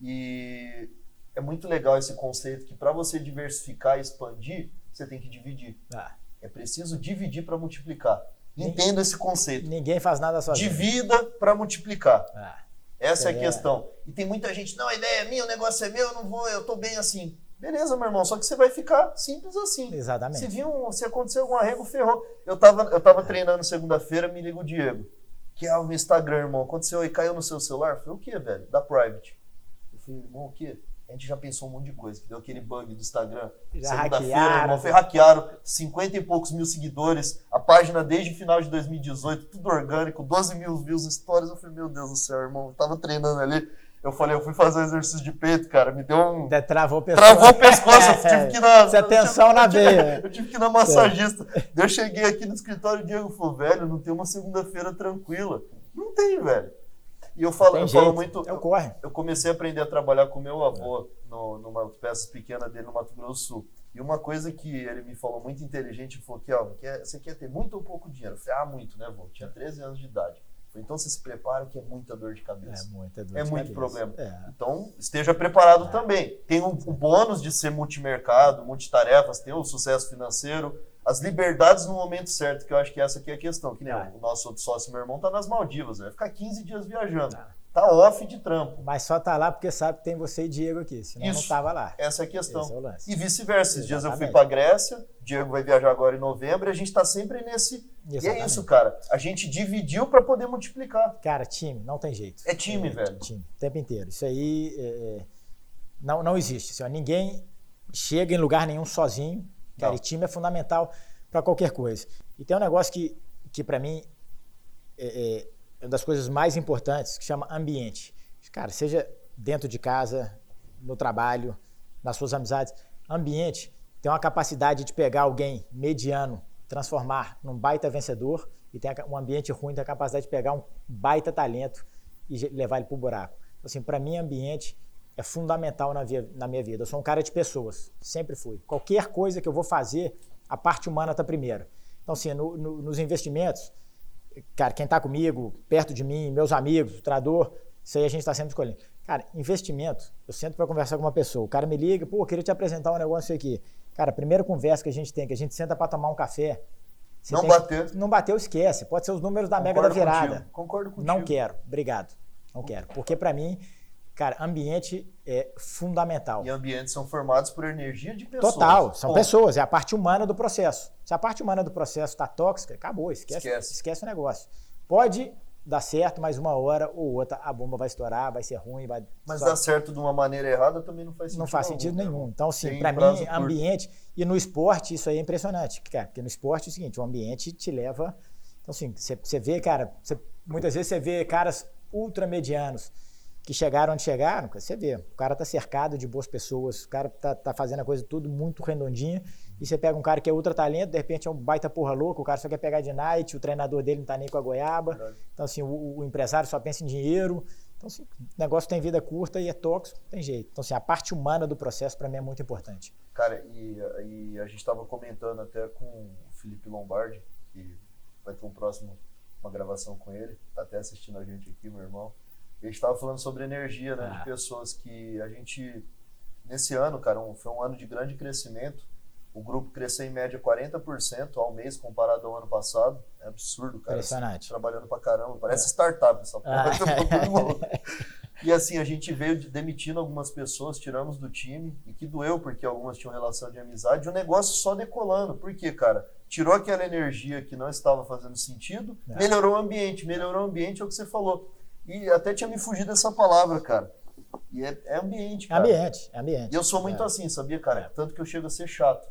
E é muito legal esse conceito que para você diversificar e expandir, você tem que dividir. Ah. É preciso dividir para multiplicar. Entenda esse conceito. Ninguém faz nada sozinho. Divida para multiplicar. Ah. Essa é, é a questão. E tem muita gente, não, a ideia é minha, o negócio é meu, eu não vou, eu tô bem assim. Beleza, meu irmão, só que você vai ficar simples assim. Exatamente. Se, vir um, se acontecer algum arrego, ferrou. Eu tava, eu tava treinando segunda-feira, me liga o Diego. Que é o Instagram, irmão. Aconteceu e caiu no seu celular? Eu falei, o que, velho? Da private. Eu falei, irmão, o que? A gente já pensou um monte de coisa, que deu aquele bug do Instagram. Segunda-feira, foi hackearam 50 e poucos mil seguidores, a página desde o final de 2018, tudo orgânico, 12 mil views, stories. Eu falei, meu Deus do céu, irmão, eu tava treinando ali. Eu falei, eu fui fazer um exercício de peito, cara, me deu um. De travou o pescoço. Travou o pescoço, eu tive que ir na. Você atenção na veia. Eu tive que ir na massagista. É. Eu cheguei aqui no escritório e o Diego falou, velho, não tem uma segunda-feira tranquila. Não tem, velho. E eu falo, eu falo muito. Eu, corre. eu comecei a aprender a trabalhar com meu avô no, numa peça pequena dele no Mato Grosso do Sul. E uma coisa que ele me falou muito inteligente, falou que, ó, você quer ter muito ou pouco dinheiro? Eu falei, ah, muito, né, vô? Tinha 13 anos de idade. Então você se prepara que é muita dor de cabeça. É muita dor é de muito cabeça. problema. É. Então esteja preparado é. também. Tem o, o bônus de ser multimercado, multitarefas, tem o sucesso financeiro, as liberdades no momento certo, que eu acho que essa aqui é a questão. Que nem é. o nosso outro sócio, meu irmão, tá nas Maldivas, vai ficar 15 dias viajando. Ah. Tá off de trampo. Mas só tá lá porque sabe que tem você e Diego aqui, senão Isso, não tava lá. Essa é a questão. É e vice-versa. Esses dias eu fui para Grécia, Diego vai viajar agora em novembro e a gente tá sempre nesse. Exatamente. E é isso, cara. A gente dividiu para poder multiplicar. Cara, time, não tem jeito. É time, é, velho. Time, o tempo inteiro. Isso aí é, é não, não existe. Assim, ninguém chega em lugar nenhum sozinho. Cara, e time é fundamental para qualquer coisa. E tem um negócio que, que para mim, é, é uma das coisas mais importantes, que chama ambiente. Cara, seja dentro de casa, no trabalho, nas suas amizades. Ambiente tem uma capacidade de pegar alguém mediano, transformar num baita vencedor, e tem um ambiente ruim tem a capacidade de pegar um baita talento e levar ele para o buraco. Então, assim, para mim, ambiente é fundamental na, via, na minha vida. Eu sou um cara de pessoas, sempre fui. Qualquer coisa que eu vou fazer, a parte humana está primeiro. Então, assim, no, no, nos investimentos, cara, quem está comigo, perto de mim, meus amigos, o trador, isso aí a gente está sempre escolhendo. Cara, investimento, eu sento para conversar com uma pessoa, o cara me liga, pô, eu queria te apresentar um negócio aqui. Cara, a primeira conversa que a gente tem, que a gente senta para tomar um café. Não bateu. Não bateu, esquece. Pode ser os números da Concordo Mega da Virada. Contigo. Concordo contigo. Não quero, obrigado. Não quero. Porque para mim, Cara, ambiente é fundamental. E ambientes são formados por energia de pessoas. Total, são pessoas, é a parte humana do processo. Se a parte humana do processo está tóxica, acabou, esquece, esquece. esquece o negócio. Pode dar certo, mas uma hora ou outra a bomba vai estourar, vai ser ruim, vai. Mas dar certo de uma maneira errada também não faz sentido. Não faz sentido nenhum. nenhum. Então, assim, para mim, ambiente. E no esporte, isso aí é impressionante. Cara, porque no esporte é o seguinte: o ambiente te leva. Então, assim, você vê, cara, muitas vezes você vê caras ultramedianos que chegaram onde chegaram, você vê, o cara tá cercado de boas pessoas, o cara tá, tá fazendo a coisa tudo muito redondinha, e você pega um cara que é ultra talento, de repente é um baita porra louco, o cara só quer pegar de night, o treinador dele não tá nem com a goiaba, então assim, o, o empresário só pensa em dinheiro, então assim, o negócio tem vida curta e é tóxico, tem jeito. Então assim, a parte humana do processo para mim é muito importante. Cara, e, e a gente estava comentando até com o Felipe Lombardi, que vai ter um próximo, uma gravação com ele, tá até assistindo a gente aqui, meu irmão, a gente estava falando sobre energia, né? Ah. De pessoas que a gente, nesse ano, cara, um, foi um ano de grande crescimento. O grupo cresceu em média 40% ao mês comparado ao ano passado. É absurdo, cara. Impressionante. Assim, trabalhando pra caramba. Parece é. startup essa porra. Ah. e assim, a gente veio demitindo algumas pessoas, tiramos do time, e que doeu, porque algumas tinham relação de amizade, e o negócio só decolando. Por quê, cara? Tirou aquela energia que não estava fazendo sentido, é. melhorou o ambiente. Melhorou o ambiente é o que você falou e até tinha me fugido dessa palavra, cara. E é, é ambiente, cara. Ambiente, é ambiente. E eu sou muito é. assim, sabia, cara? É. Tanto que eu chego a ser chato.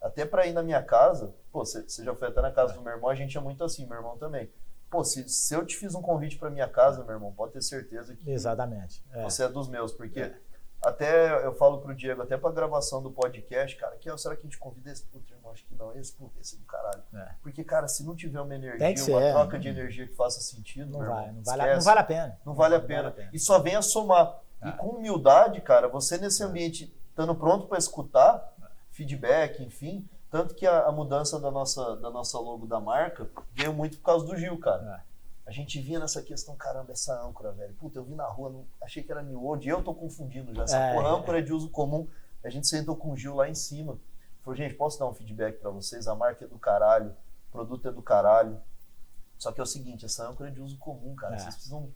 Até pra ir na minha casa, pô, você já foi até na casa do meu irmão, a gente é muito assim, meu irmão também. Pô, se, se eu te fiz um convite pra minha casa, meu irmão, pode ter certeza que. Exatamente. É. Você é dos meus, porque é. Até eu falo pro Diego, até pra gravação do podcast, cara, que será que a gente convida esse puto irmão? Acho que não, esse, puto, esse é do caralho. É. Porque, cara, se não tiver uma energia, uma ser, troca de energia que faça sentido, não, vai, irmão, não, vale, não vale a pena. Não vale a pena. Vale a pena. E só vem a somar. E ah. com humildade, cara, você nesse ambiente, estando pronto para escutar, feedback, enfim, tanto que a, a, mudança da nossa, da nossa logo da marca veio muito por causa do Gil, cara. É. A gente vinha nessa questão, caramba, essa âncora, velho. Puta, eu vi na rua, não, achei que era New World, e eu tô confundindo já. Essa é, porra, âncora é de uso comum. A gente sentou com o Gil lá em cima. Falou, gente, posso dar um feedback para vocês? A marca é do caralho, o produto é do caralho. Só que é o seguinte, essa âncora é de uso comum, cara. É. Vocês precisam.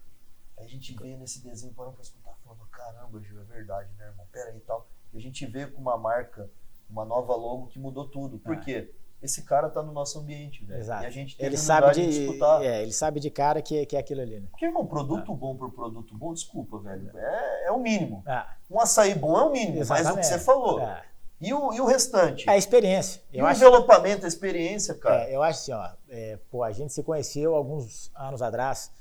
Aí a gente veio nesse desenho, parando pra escutar, falando, caramba, Gil, é verdade, né, irmão? Pera aí e tal. E a gente veio com uma marca, uma nova logo que mudou tudo. Por é. quê? Esse cara tá no nosso ambiente, velho. Exato. E a gente ele sabe de, de escutar. É, ele sabe de cara que, que é aquilo ali, né? Porque, irmão, produto é. bom por produto bom, desculpa, velho. É, é o mínimo. É. Um açaí bom é o mínimo, Exatamente. mas o que você falou. É. E o, e o restante? É a experiência. Eu e o acho, envelopamento, a experiência, cara? É, eu acho assim, ó, é, pô, a gente se conheceu alguns anos atrás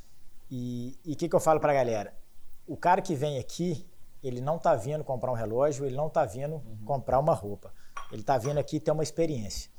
e o que, que eu falo pra galera? O cara que vem aqui, ele não tá vindo comprar um relógio, ele não tá vindo uhum. comprar uma roupa. Ele tá vindo aqui ter uma experiência.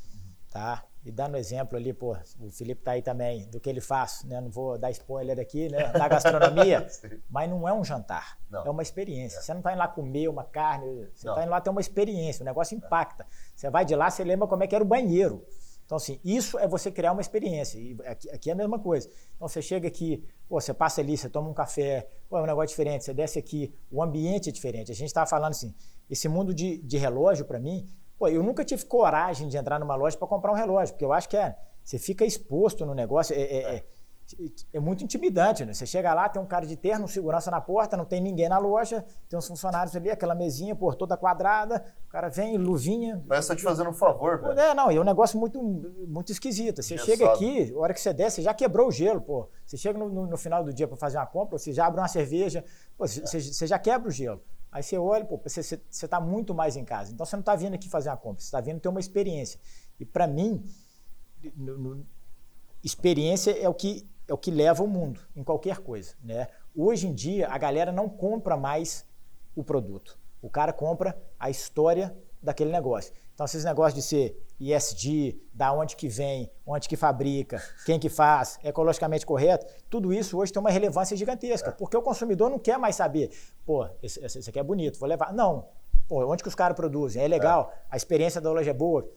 Tá? E dando exemplo ali, pô, o Felipe tá aí também, do que ele faz, né? Não vou dar spoiler aqui, né? Da gastronomia, mas não é um jantar, não. é uma experiência. É. Você não tá indo lá comer uma carne, você não. tá indo lá ter uma experiência, o negócio impacta. Você vai de lá, você lembra como é que era o banheiro. Então, assim, isso é você criar uma experiência. E aqui, aqui, é a mesma coisa. Então, você chega aqui, pô, você passa ali, você toma um café, pô, é um negócio diferente, você desce aqui, o ambiente é diferente. A gente estava falando assim, esse mundo de, de relógio, para mim, Pô, eu nunca tive coragem de entrar numa loja para comprar um relógio, porque eu acho que é, você fica exposto no negócio, é, é, é, é, muito intimidante. Né? Você chega lá, tem um cara de terno, segurança na porta, não tem ninguém na loja, tem uns funcionários ali, aquela mesinha, por toda quadrada, o cara vem, luvinha. Parece que tá te fazendo um favor, velho. É, não, é um negócio muito, muito esquisito. Você chega aqui, a hora que você desce, você já quebrou o gelo, pô. Você chega no, no, no final do dia para fazer uma compra, você já abre uma cerveja, pô, você, você já quebra o gelo. Aí você olha, pô, você está muito mais em casa. Então você não está vindo aqui fazer uma compra, você está vindo ter uma experiência. E para mim, no, no, experiência é o que é o que leva o mundo em qualquer coisa, né? Hoje em dia a galera não compra mais o produto. O cara compra a história daquele negócio. Então, esses negócios de ser ISD, da onde que vem, onde que fabrica, quem que faz, ecologicamente correto, tudo isso hoje tem uma relevância gigantesca, porque o consumidor não quer mais saber, pô, esse, esse aqui é bonito, vou levar. Não, pô, onde que os caras produzem, é legal, a experiência da loja é boa.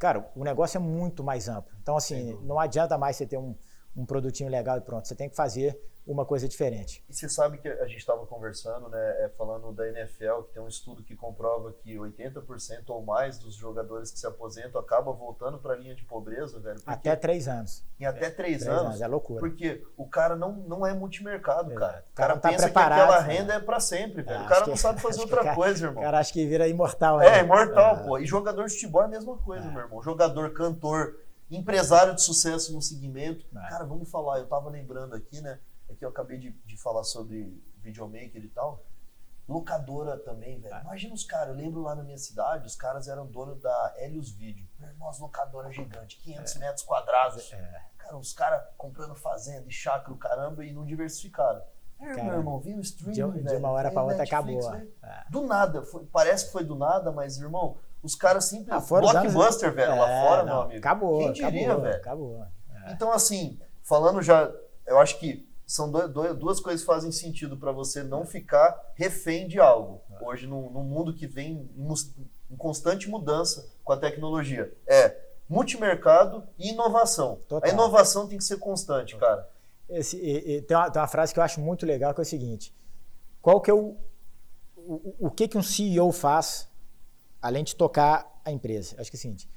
Cara, o negócio é muito mais amplo. Então, assim, não adianta mais você ter um, um produtinho legal e pronto. Você tem que fazer uma coisa diferente. E você sabe que a gente estava conversando, né, é, falando da NFL, que tem um estudo que comprova que 80% ou mais dos jogadores que se aposentam acabam voltando para a linha de pobreza, velho. Até três anos. Em até três, três anos, anos. É loucura. Porque o cara não, não é multimercado, Exato. cara. O cara, o tá pensa que aquela né? renda é para sempre, velho. Ah, o cara não que- sabe fazer outra o cara- coisa, O irmão. cara acha que vira imortal, né? É, imortal, Ah. pô. E jogador de futebol é a mesma coisa, meu irmão. Jogador, cantor, empresário de sucesso no segmento. É. Cara, vamos falar, eu tava lembrando aqui, né? É que eu acabei de, de falar sobre videomaker e tal. Locadora também, velho. É. Imagina os caras, eu lembro lá na minha cidade, os caras eram donos da Helios Video. As locadoras gigantes, 500 metros quadrados. É. Cara, os caras comprando fazenda e chácara, caramba, e não diversificaram. É, meu irmão, viu o streaming, De, de velho. uma hora Aí para outra Netflix, acabou. velho. É. Do nada, foi- parece que foi do nada, mas, irmão, os caras sempre. Ah, fora anos- blockbuster, velho, lá É, fora, não, meu amigo. Acabou, Quem diria, acabou, velho? acabou. Então, assim, falando já, eu acho que são do- do- duas coisas que fazem sentido para você não ficar refém de algo. É. Hoje, num, num mundo que vem em constante mudança com a tecnologia, é multimercado e inovação. Total. A inovação tem que ser constante, cara. Esse- e- e tem, uma, tem uma frase que eu acho muito legal que é o seguinte: qual que é o, o, o que que um CEO faz além de tocar a empresa? Acho que é o seguinte: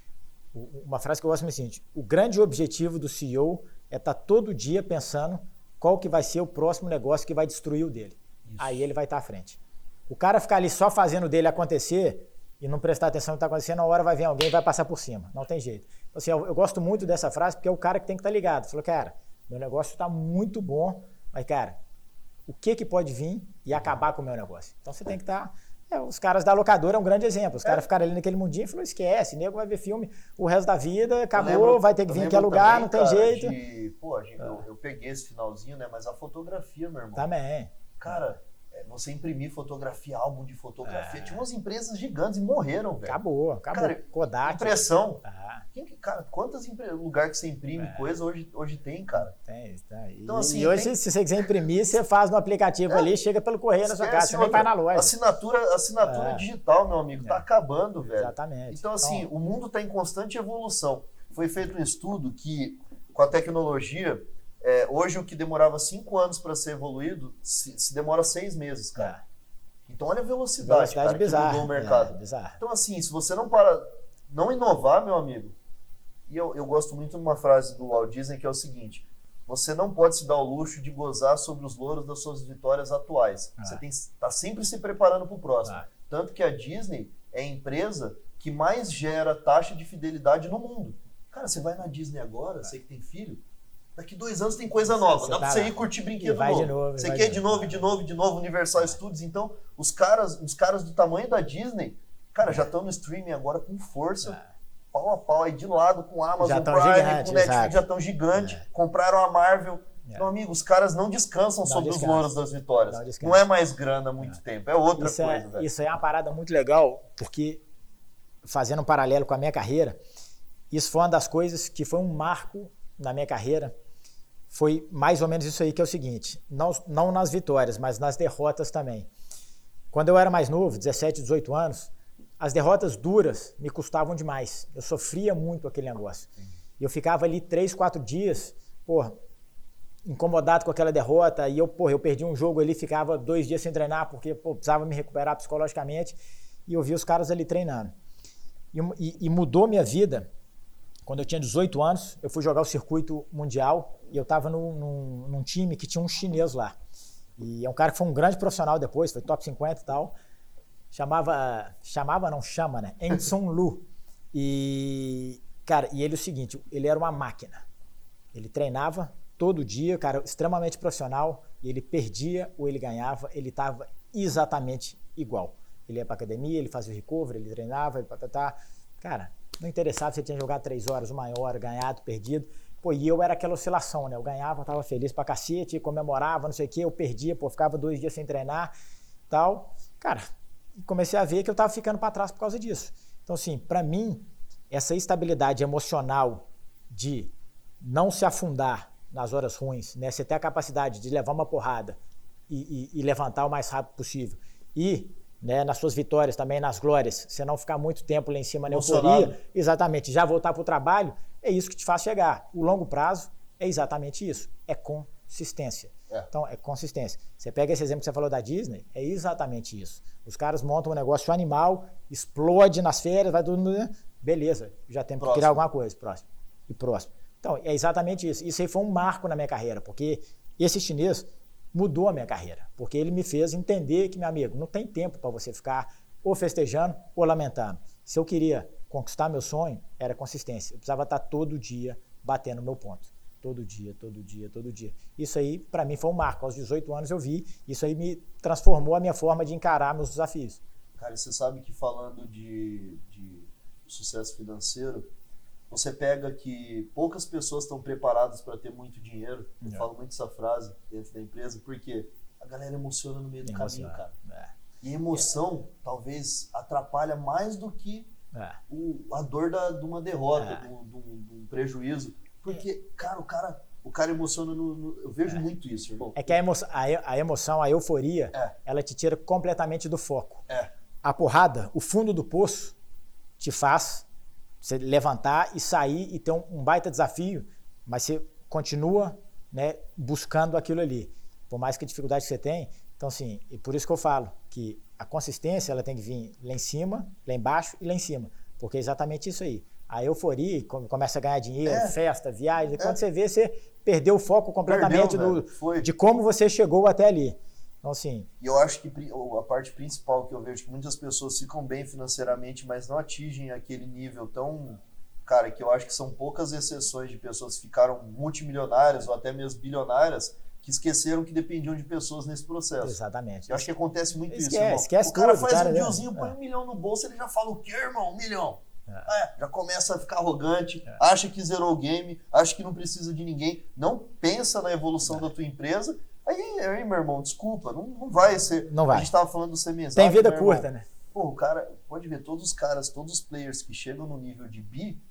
uma frase que eu gosto é o seguinte: o grande objetivo do CEO é estar todo dia pensando qual que vai ser o próximo negócio que vai destruir o dele. Aí ele vai estar à frente. O cara ficar ali só fazendo o dele acontecer e não prestar atenção no que está acontecendo, na hora vai vir alguém e vai passar por cima. Não tem jeito. Então, assim, eu, eu gosto muito dessa frase porque é o cara que tem que estar ligado. Falou, cara, meu negócio está muito bom, mas, cara, o que, que pode vir e acabar com o meu negócio? Então você tem que estar. É, os caras da locadora é um grande exemplo. Os caras ficaram ali naquele mundinho e falaram: esquece, nego vai ver filme o resto da vida, acabou, lembro- vai ter que vir em lembro que lugar, também, não tem cara, jeito. de- pô, gente- eu, eu peguei esse finalzinho, né? Mas a fotografia, meu irmão. Também. Cara, é, você imprimir fotografia, álbum de fotografia. É. Tinha umas empresas gigantes e morreram, velho. Acabou, acabou. Cara, Kodak. Impressão. Ah, Quem que- cara, quantos lugares que você imprime É. coisa hoje, hoje tem, cara? tem, tem. Então, assim, e hoje, tem- se você quiser imprimir, você faz no aplicativo É. ali, chega pelo correio na sua casa, você nem vai na loja. Assinatura, assinatura É. digital, meu amigo, tá É. acabando, velho. Exatamente. Então, assim, o mundo está em constante evolução. Foi feito um estudo que, com a tecnologia, é, hoje o que demorava cinco anos para ser evoluído, se, se demora seis meses, cara. É. Então, olha a velocidade, Velocidade cara, que bizarra. mudou o mercado. É. Então, assim, se você não para, não inovar, meu amigo, e eu, eu gosto muito de uma frase do Walt Disney que é o seguinte: você não pode se dar o luxo de gozar sobre os louros das suas vitórias atuais. Ah. Você tem que estar sempre se preparando para o próximo. Ah. Tanto que a Disney é a empresa que mais gera taxa de fidelidade no mundo. Cara, você vai na Disney agora, você que tem filho, daqui dois anos tem coisa nova. Você Dá pra tá você lá. ir curtir brinquedo vai novo. de novo, Você quer de novo. de novo, de novo, Universal Studios. Então, os caras, os caras do tamanho da Disney, cara, já estão no streaming agora com força, É. pau a pau, aí de lado com a Amazon tão Prime, gigante, com Netflix, exato. já estão gigante. É. Compraram a Marvel. É. Meu amigo, os caras não descansam Não sobre descansam. os louros das vitórias. Não. Não é mais grana há muito tempo, é outra isso, coisa, é, velho. isso é uma parada muito legal, porque fazendo um paralelo com a minha carreira, isso foi uma das coisas que foi um marco na minha carreira. Foi mais ou menos isso aí que é o seguinte, não, não nas vitórias, mas nas derrotas também. Quando eu era mais novo, 17, 18 anos, as derrotas duras me custavam demais. Eu sofria muito aquele negócio. Eu ficava ali três, quatro dias, porra, incomodado com aquela derrota. E eu, porra, eu perdi um jogo ali, ficava dois dias sem treinar, porque precisava me recuperar psicologicamente. E eu vi os caras ali treinando. E, e- e mudou minha vida. Quando eu tinha 18 anos, eu fui jogar o circuito mundial e eu estava num, num- time que tinha um chinês lá. E é um cara que foi um grande profissional depois, foi top 50 e tal. Chamava, chamava não chama, né? Enson Lu. E, cara, e ele é o seguinte, ele era uma máquina. Ele treinava todo dia, cara, extremamente profissional, e ele perdia ou ele ganhava, ele estava exatamente igual. Ele ia para academia, ele fazia o recovery, ele treinava, ele patatá. Cara, não interessava se tinha jogado três horas, uma hora, ganhado, perdido. Pô, e eu era aquela oscilação, né? Eu ganhava, tava feliz pra cacete, comemorava, não sei o quê, eu perdia, pô, ficava dois dias sem treinar, tal. Cara, comecei a ver que eu tava ficando para trás por causa disso. Então, assim, para mim, essa estabilidade emocional de não se afundar nas horas ruins, né? Você ter a capacidade de levar uma porrada e, e- e levantar o mais rápido possível. E né, nas suas vitórias também, nas glórias, você não ficar muito tempo lá em cima na Emocionado. euforia, exatamente, já voltar para o trabalho, é isso que te faz chegar. O longo prazo É exatamente isso. É consistência. É. Então, é consistência. Você pega esse exemplo que você falou da Disney, é exatamente isso. Os caras montam um negócio animal, explode nas férias, vai todo mundo. Beleza, já temos que Próximo. criar alguma coisa. Próximo. E próximo. Então, é exatamente isso. Isso aí foi um marco na minha carreira, porque esse chinês mudou a minha carreira. Porque ele me fez entender que, meu amigo, não tem tempo para você ficar ou festejando ou lamentando. Se eu queria conquistar meu sonho, era consistência. Eu precisava estar todo dia batendo meu ponto. Todo dia, todo dia, todo dia. Isso aí, para mim, foi um marco. Aos 18 anos eu vi, isso aí me transformou a minha forma de encarar meus desafios. Cara, você sabe que falando de, de sucesso financeiro, você pega que poucas pessoas estão preparadas para ter muito dinheiro. Eu É. falo muito essa frase dentro da empresa, porque a galera emociona no meio do caminho, Emociona. cara. E a emoção talvez atrapalha mais do que É, é. o- a dor da, de uma derrota, É. de, um, prejuízo. Porque, cara, o cara, o cara emociona no. no- eu vejo muito isso, irmão. É que a emoção, a, e- a emoção, a euforia, É. ela te tira completamente do foco. É. A porrada, o fundo do poço, te faz você levantar e sair e ter um, um baita desafio, mas você continua né, buscando aquilo ali. Por mais que a dificuldade que você tem. Então, assim, e por isso que eu falo que a consistência ela tem que vir lá em cima, lá embaixo e lá em cima. Porque é exatamente isso aí. A euforia, começa a ganhar dinheiro, É. festa, viagem, quando você vê, você perdeu o foco completamente Perdeu, do. Foi. de como você chegou até ali. Então, assim, E eu acho que a parte principal que eu vejo que muitas pessoas ficam bem financeiramente, mas não atingem aquele nível tão. Cara, que eu acho que são poucas exceções de pessoas que ficaram multimilionárias ou até mesmo bilionárias que esqueceram que dependiam de pessoas nesse processo. exatamente. Eu acho que acontece muito Esquece, isso, irmão. esquece o cara tudo, faz cara, um né? dealzinho, põe É. um milhão no bolso, ele já fala o quê, irmão? Um milhão. É. É, já começa a ficar arrogante, acha que zerou o game, acha que não precisa de ninguém, não pensa na evolução da tua empresa. Aí, aí, meu irmão, desculpa, não, não vai ser. Não vai. A gente tava falando do semi Tem vida curta, né? Pô, o cara, pode ver, todos os caras, todos os players que chegam no nível de bi,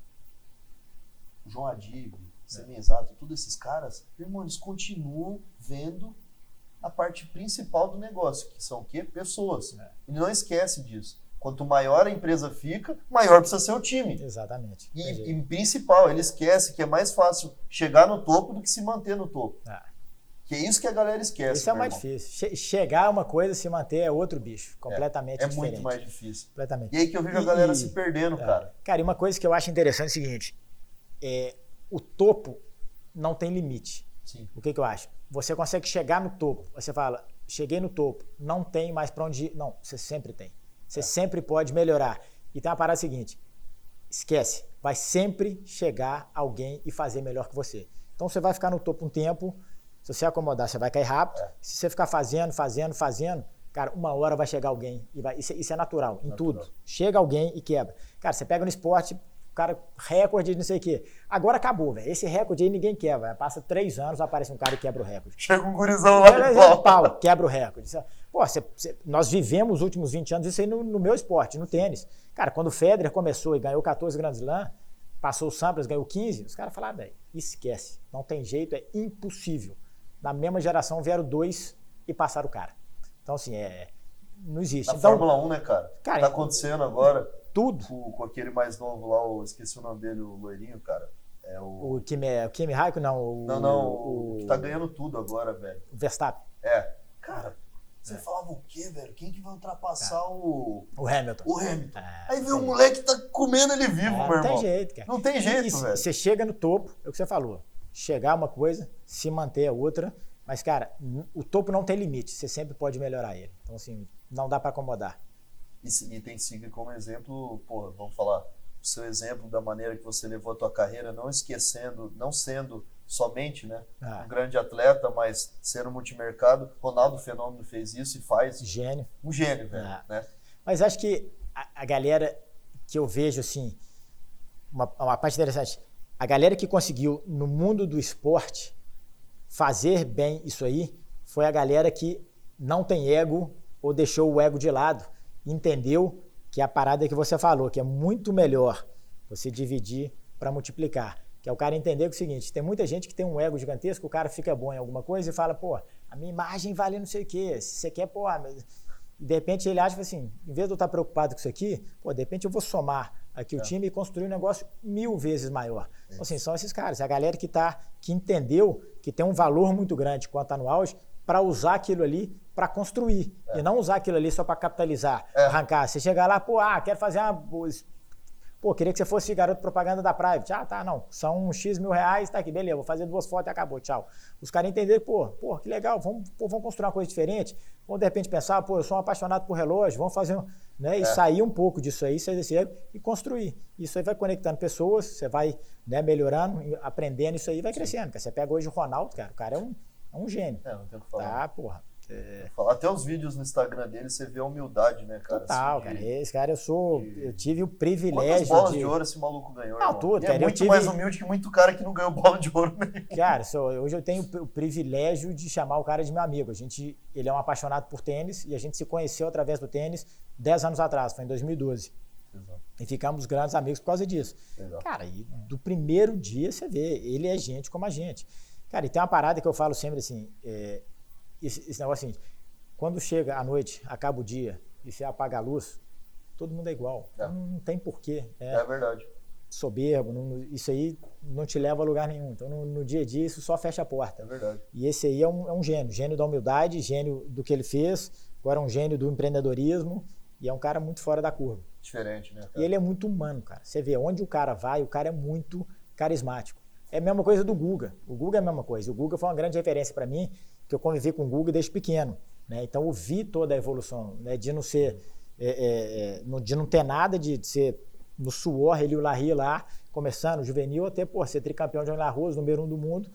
João Adib, semi-exato, todos esses caras, irmão, eles continuam vendo a parte principal do negócio, que são o quê? Pessoas. É. Ele não esquece disso. Quanto maior a empresa fica, maior precisa ser o time. Exatamente. E, e principal, ele esquece que é mais fácil chegar no topo do que se manter no topo. Ah, Que é isso que a galera esquece. isso é mais irmão. difícil. Che- chegar a uma coisa, se manter é outro bicho. Completamente É diferente. muito mais difícil. Completamente. E aí que eu vejo a E- galera e- se perdendo, É. cara. Cara, e uma coisa que eu acho interessante é o seguinte: é, o topo não tem limite. Sim. O que, que eu acho? Você consegue chegar no topo. Você fala, cheguei no topo, não tem mais para onde ir. Não, você sempre tem. É. Você sempre pode melhorar. E tem uma parada seguinte: esquece, vai sempre chegar alguém e fazer melhor que você. Então você vai ficar no topo um tempo. Se você acomodar, você vai cair rápido. É. Se você ficar fazendo, fazendo, fazendo, cara, uma hora vai chegar alguém. E vai, isso, é- isso é natural, em Natural. tudo. Chega alguém e quebra. Cara, você pega no esporte, o cara, recorde de não sei o quê. Agora acabou, velho. Esse recorde aí ninguém quebra. Passa três anos, aparece um cara e quebra o recorde. Chega um gurizão lá de pau. pau, quebra o recorde. É- Pô, você- você- nós vivemos os últimos 20 anos isso aí no, no meu esporte, no tênis. Cara, quando o Federer começou e ganhou 14 Grand Slam, passou o Sampras, ganhou 15, os caras falaram, velho, esquece. Não tem jeito, é impossível. Na mesma geração vieram dois e passaram o cara. Então, assim, é, não existe. Na então, Fórmula 1, né, cara? Cara, tá acontecendo agora tudo. com, com aquele mais novo lá, eu esqueci o nome dele, o loirinho, cara. É o. O Kimi, o Kimi Raikkonen, não. O, Não, não, o, o, que tá ganhando tudo agora, velho. o Verstappen, É. Cara, você É. falava o quê, velho? Quem que vai ultrapassar o, o Hamilton. o Hamilton? É, Aí vem não o tem moleque tá comendo ele vivo, É, meu não irmão. tem jeito, cara. Não tem jeito, e velho. Você chega no topo, é o que você falou. Chegar uma coisa, se manter a outra. Mas, cara, o topo não tem limite. Você sempre pode melhorar ele. Então, assim, não dá para acomodar. E, e tem Sig como exemplo, porra, vamos falar, o seu exemplo da maneira que você levou a tua carreira, não esquecendo, não sendo somente, né, Ah. um grande atleta, mas ser um multimercado. Ronaldo Fenômeno fez isso e faz. Gênio. Um gênio, velho, Ah. né? Mas acho que a, a galera que eu vejo, assim, uma, uma parte interessante, a galera que conseguiu, no mundo do esporte, fazer bem isso aí, foi a galera que não tem ego ou deixou o ego de lado, entendeu que a parada que você falou, que é muito melhor você dividir para multiplicar. Que é o cara entender que é o seguinte, tem muita gente que tem um ego gigantesco, o cara fica bom em alguma coisa e fala, pô, a minha imagem vale não sei o quê, se você quer, pô, mas de repente ele acha assim, em vez de eu estar preocupado com isso aqui, pô, de repente eu vou somar aqui é. o time e construir um negócio mil vezes maior. Então, assim, são esses caras, é a galera que tá, que entendeu que tem um valor muito grande quanto está no auge para usar aquilo ali para construir é. e não usar aquilo ali só para capitalizar, é. arrancar. Você chegar lá, pô, ah, quero fazer uma Pô, queria que você fosse garoto propaganda da Private. Ah, tá, não. São X mil reais, tá aqui, beleza, vou fazer duas fotos e acabou, tchau. Os caras entenderam, pô, pô, que legal, vamos, pô, vamos construir uma coisa diferente. Vamos de repente pensar, pô, eu sou um apaixonado por relógio, vamos fazer um. Né, e é. sair um pouco disso aí, desse ego e construir. Isso aí vai conectando pessoas, você vai né, melhorando, aprendendo isso aí vai crescendo. Você pega hoje o Ronaldo, cara, o cara é um, é um gênio. É, não tem o que falar. Tá, porra. É... Até os vídeos no Instagram dele, você vê a humildade, né, cara? Total, assim, cara. De... Esse cara, eu sou. De... Eu tive o privilégio. Quantas bolas de... de ouro esse maluco ganhou? Não, tudo, é cara. É muito tive... mais humilde que muito cara que não ganhou bola de ouro né? Cara, sou, hoje eu tenho o privilégio de chamar o cara de meu amigo. A gente, ele é um apaixonado por tênis e a gente se conheceu através do tênis 10 anos atrás, foi em 2012. Exato. E ficamos grandes amigos por causa disso. Exato. Cara, e do primeiro dia você vê, ele é gente como a gente. Cara, e tem uma parada que eu falo sempre assim: é, esse, esse negócio assim quando chega à noite, acaba o dia e você apaga a luz, todo mundo é igual. É. Não, não, tem porquê. É, é verdade. Soberbo, não, isso aí não te leva a lugar nenhum. Então, no, no, dia a dia, isso só fecha a porta. É verdade. E esse aí é um, é um gênio. Gênio da humildade, gênio do que ele fez, agora é um gênio do empreendedorismo e é um cara muito fora da curva. Diferente, né? Cara? E ele é muito humano, cara. Você vê onde o cara vai, o cara é muito carismático. É a mesma coisa do Guga. O Guga é a mesma coisa. O Guga foi uma grande referência para mim, que eu convivi com o Guga desde pequeno. Né? Então, eu vi toda a evolução, né? de não ser, é, é, é de não ter nada, de, ser no suor, ele o Larry lá, começando, juvenil, até pô, ser tricampeão de Roland Garros, número um do mundo,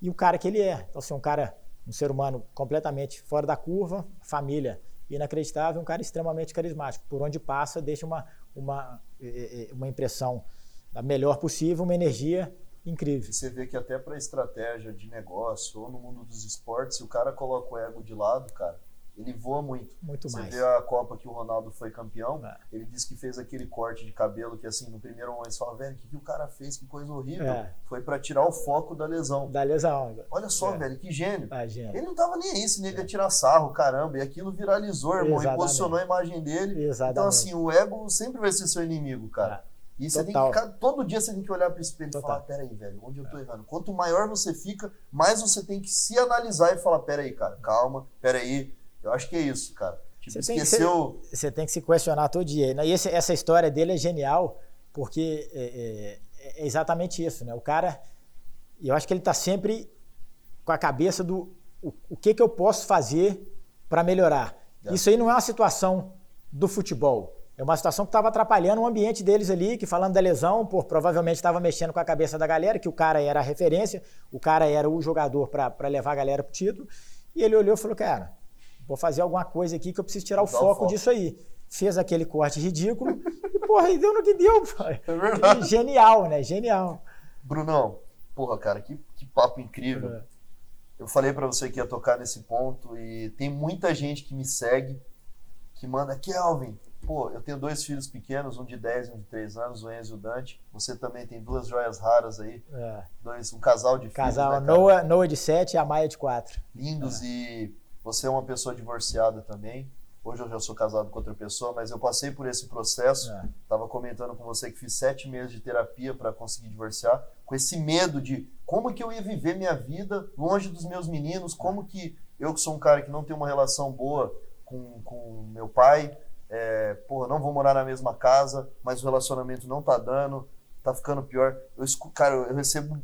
e o cara que ele é. Então, assim, um cara, um ser humano completamente fora da curva, família inacreditável, um cara extremamente carismático. Por onde passa, deixa uma, uma, é, é, uma impressão da melhor possível, uma energia incrível. Você vê que até para estratégia de negócio ou no mundo dos esportes, se o cara coloca o ego de lado, cara, ele voa muito. Muito Você mais. vê a Copa que o Ronaldo foi campeão, é. ele disse que fez aquele corte de cabelo que, assim, no primeiro momento você fala, velho, o que, que o cara fez? Que coisa horrível. É. Foi para tirar o foco da lesão. Da lesão. Olha só, é. velho, que gênio. Ah, gênio. Ele não tava nem aí se nega tirar sarro, caramba. E aquilo viralizou, irmão, Exatamente. e posicionou a imagem dele. Exatamente. Então, assim, o ego sempre vai ser seu inimigo, cara. É. E você Total. tem que todo dia você tem que olhar para o espelho Total. e falar, peraí, velho, onde eu tô errando? Quanto maior você fica, mais você tem que se analisar e falar, peraí, cara, calma, peraí. Eu acho que é isso, cara. Tipo, você esqueceu... Tem que, você, tem que se questionar todo dia. E esse, essa história dele é genial, porque é, é, é exatamente isso, né? O cara, eu acho que ele está sempre com a cabeça do o, o que, que eu posso fazer para melhorar. É. Isso aí não é uma situação do futebol. É uma situação que estava atrapalhando o ambiente deles ali, que falando da lesão, por provavelmente estava mexendo com a cabeça da galera, que o cara era a referência, o cara era o jogador para levar a galera para o título. E ele olhou e falou: Cara, vou fazer alguma coisa aqui que eu preciso tirar o foco, o foco, disso aí. Fez aquele corte ridículo e, porra, e deu no que deu, pai. É verdade. Genial, né? Genial. Brunão, porra, cara, que, que papo incrível. É. Eu falei para você que ia tocar nesse ponto e tem muita gente que me segue, que manda, Kelvin, pô, eu tenho dois filhos pequenos, um de 10 e um de 3 anos, o Enzo e o Dante. Você também tem duas joias raras aí. É. Dois, um casal de casal, filhos. Casal, né, Noah, Noah de 7 e a Maia de 4. Lindos é. e você é uma pessoa divorciada também. Hoje eu já sou casado com outra pessoa, mas eu passei por esse processo. É. Tava comentando com você que fiz sete meses de terapia para conseguir divorciar, com esse medo de como que eu ia viver minha vida longe dos meus meninos, como que eu que sou um cara que não tem uma relação boa com, com meu pai, é, porra, não vou morar na mesma casa, mas o relacionamento não tá dando, tá ficando pior. Eu, cara, eu recebo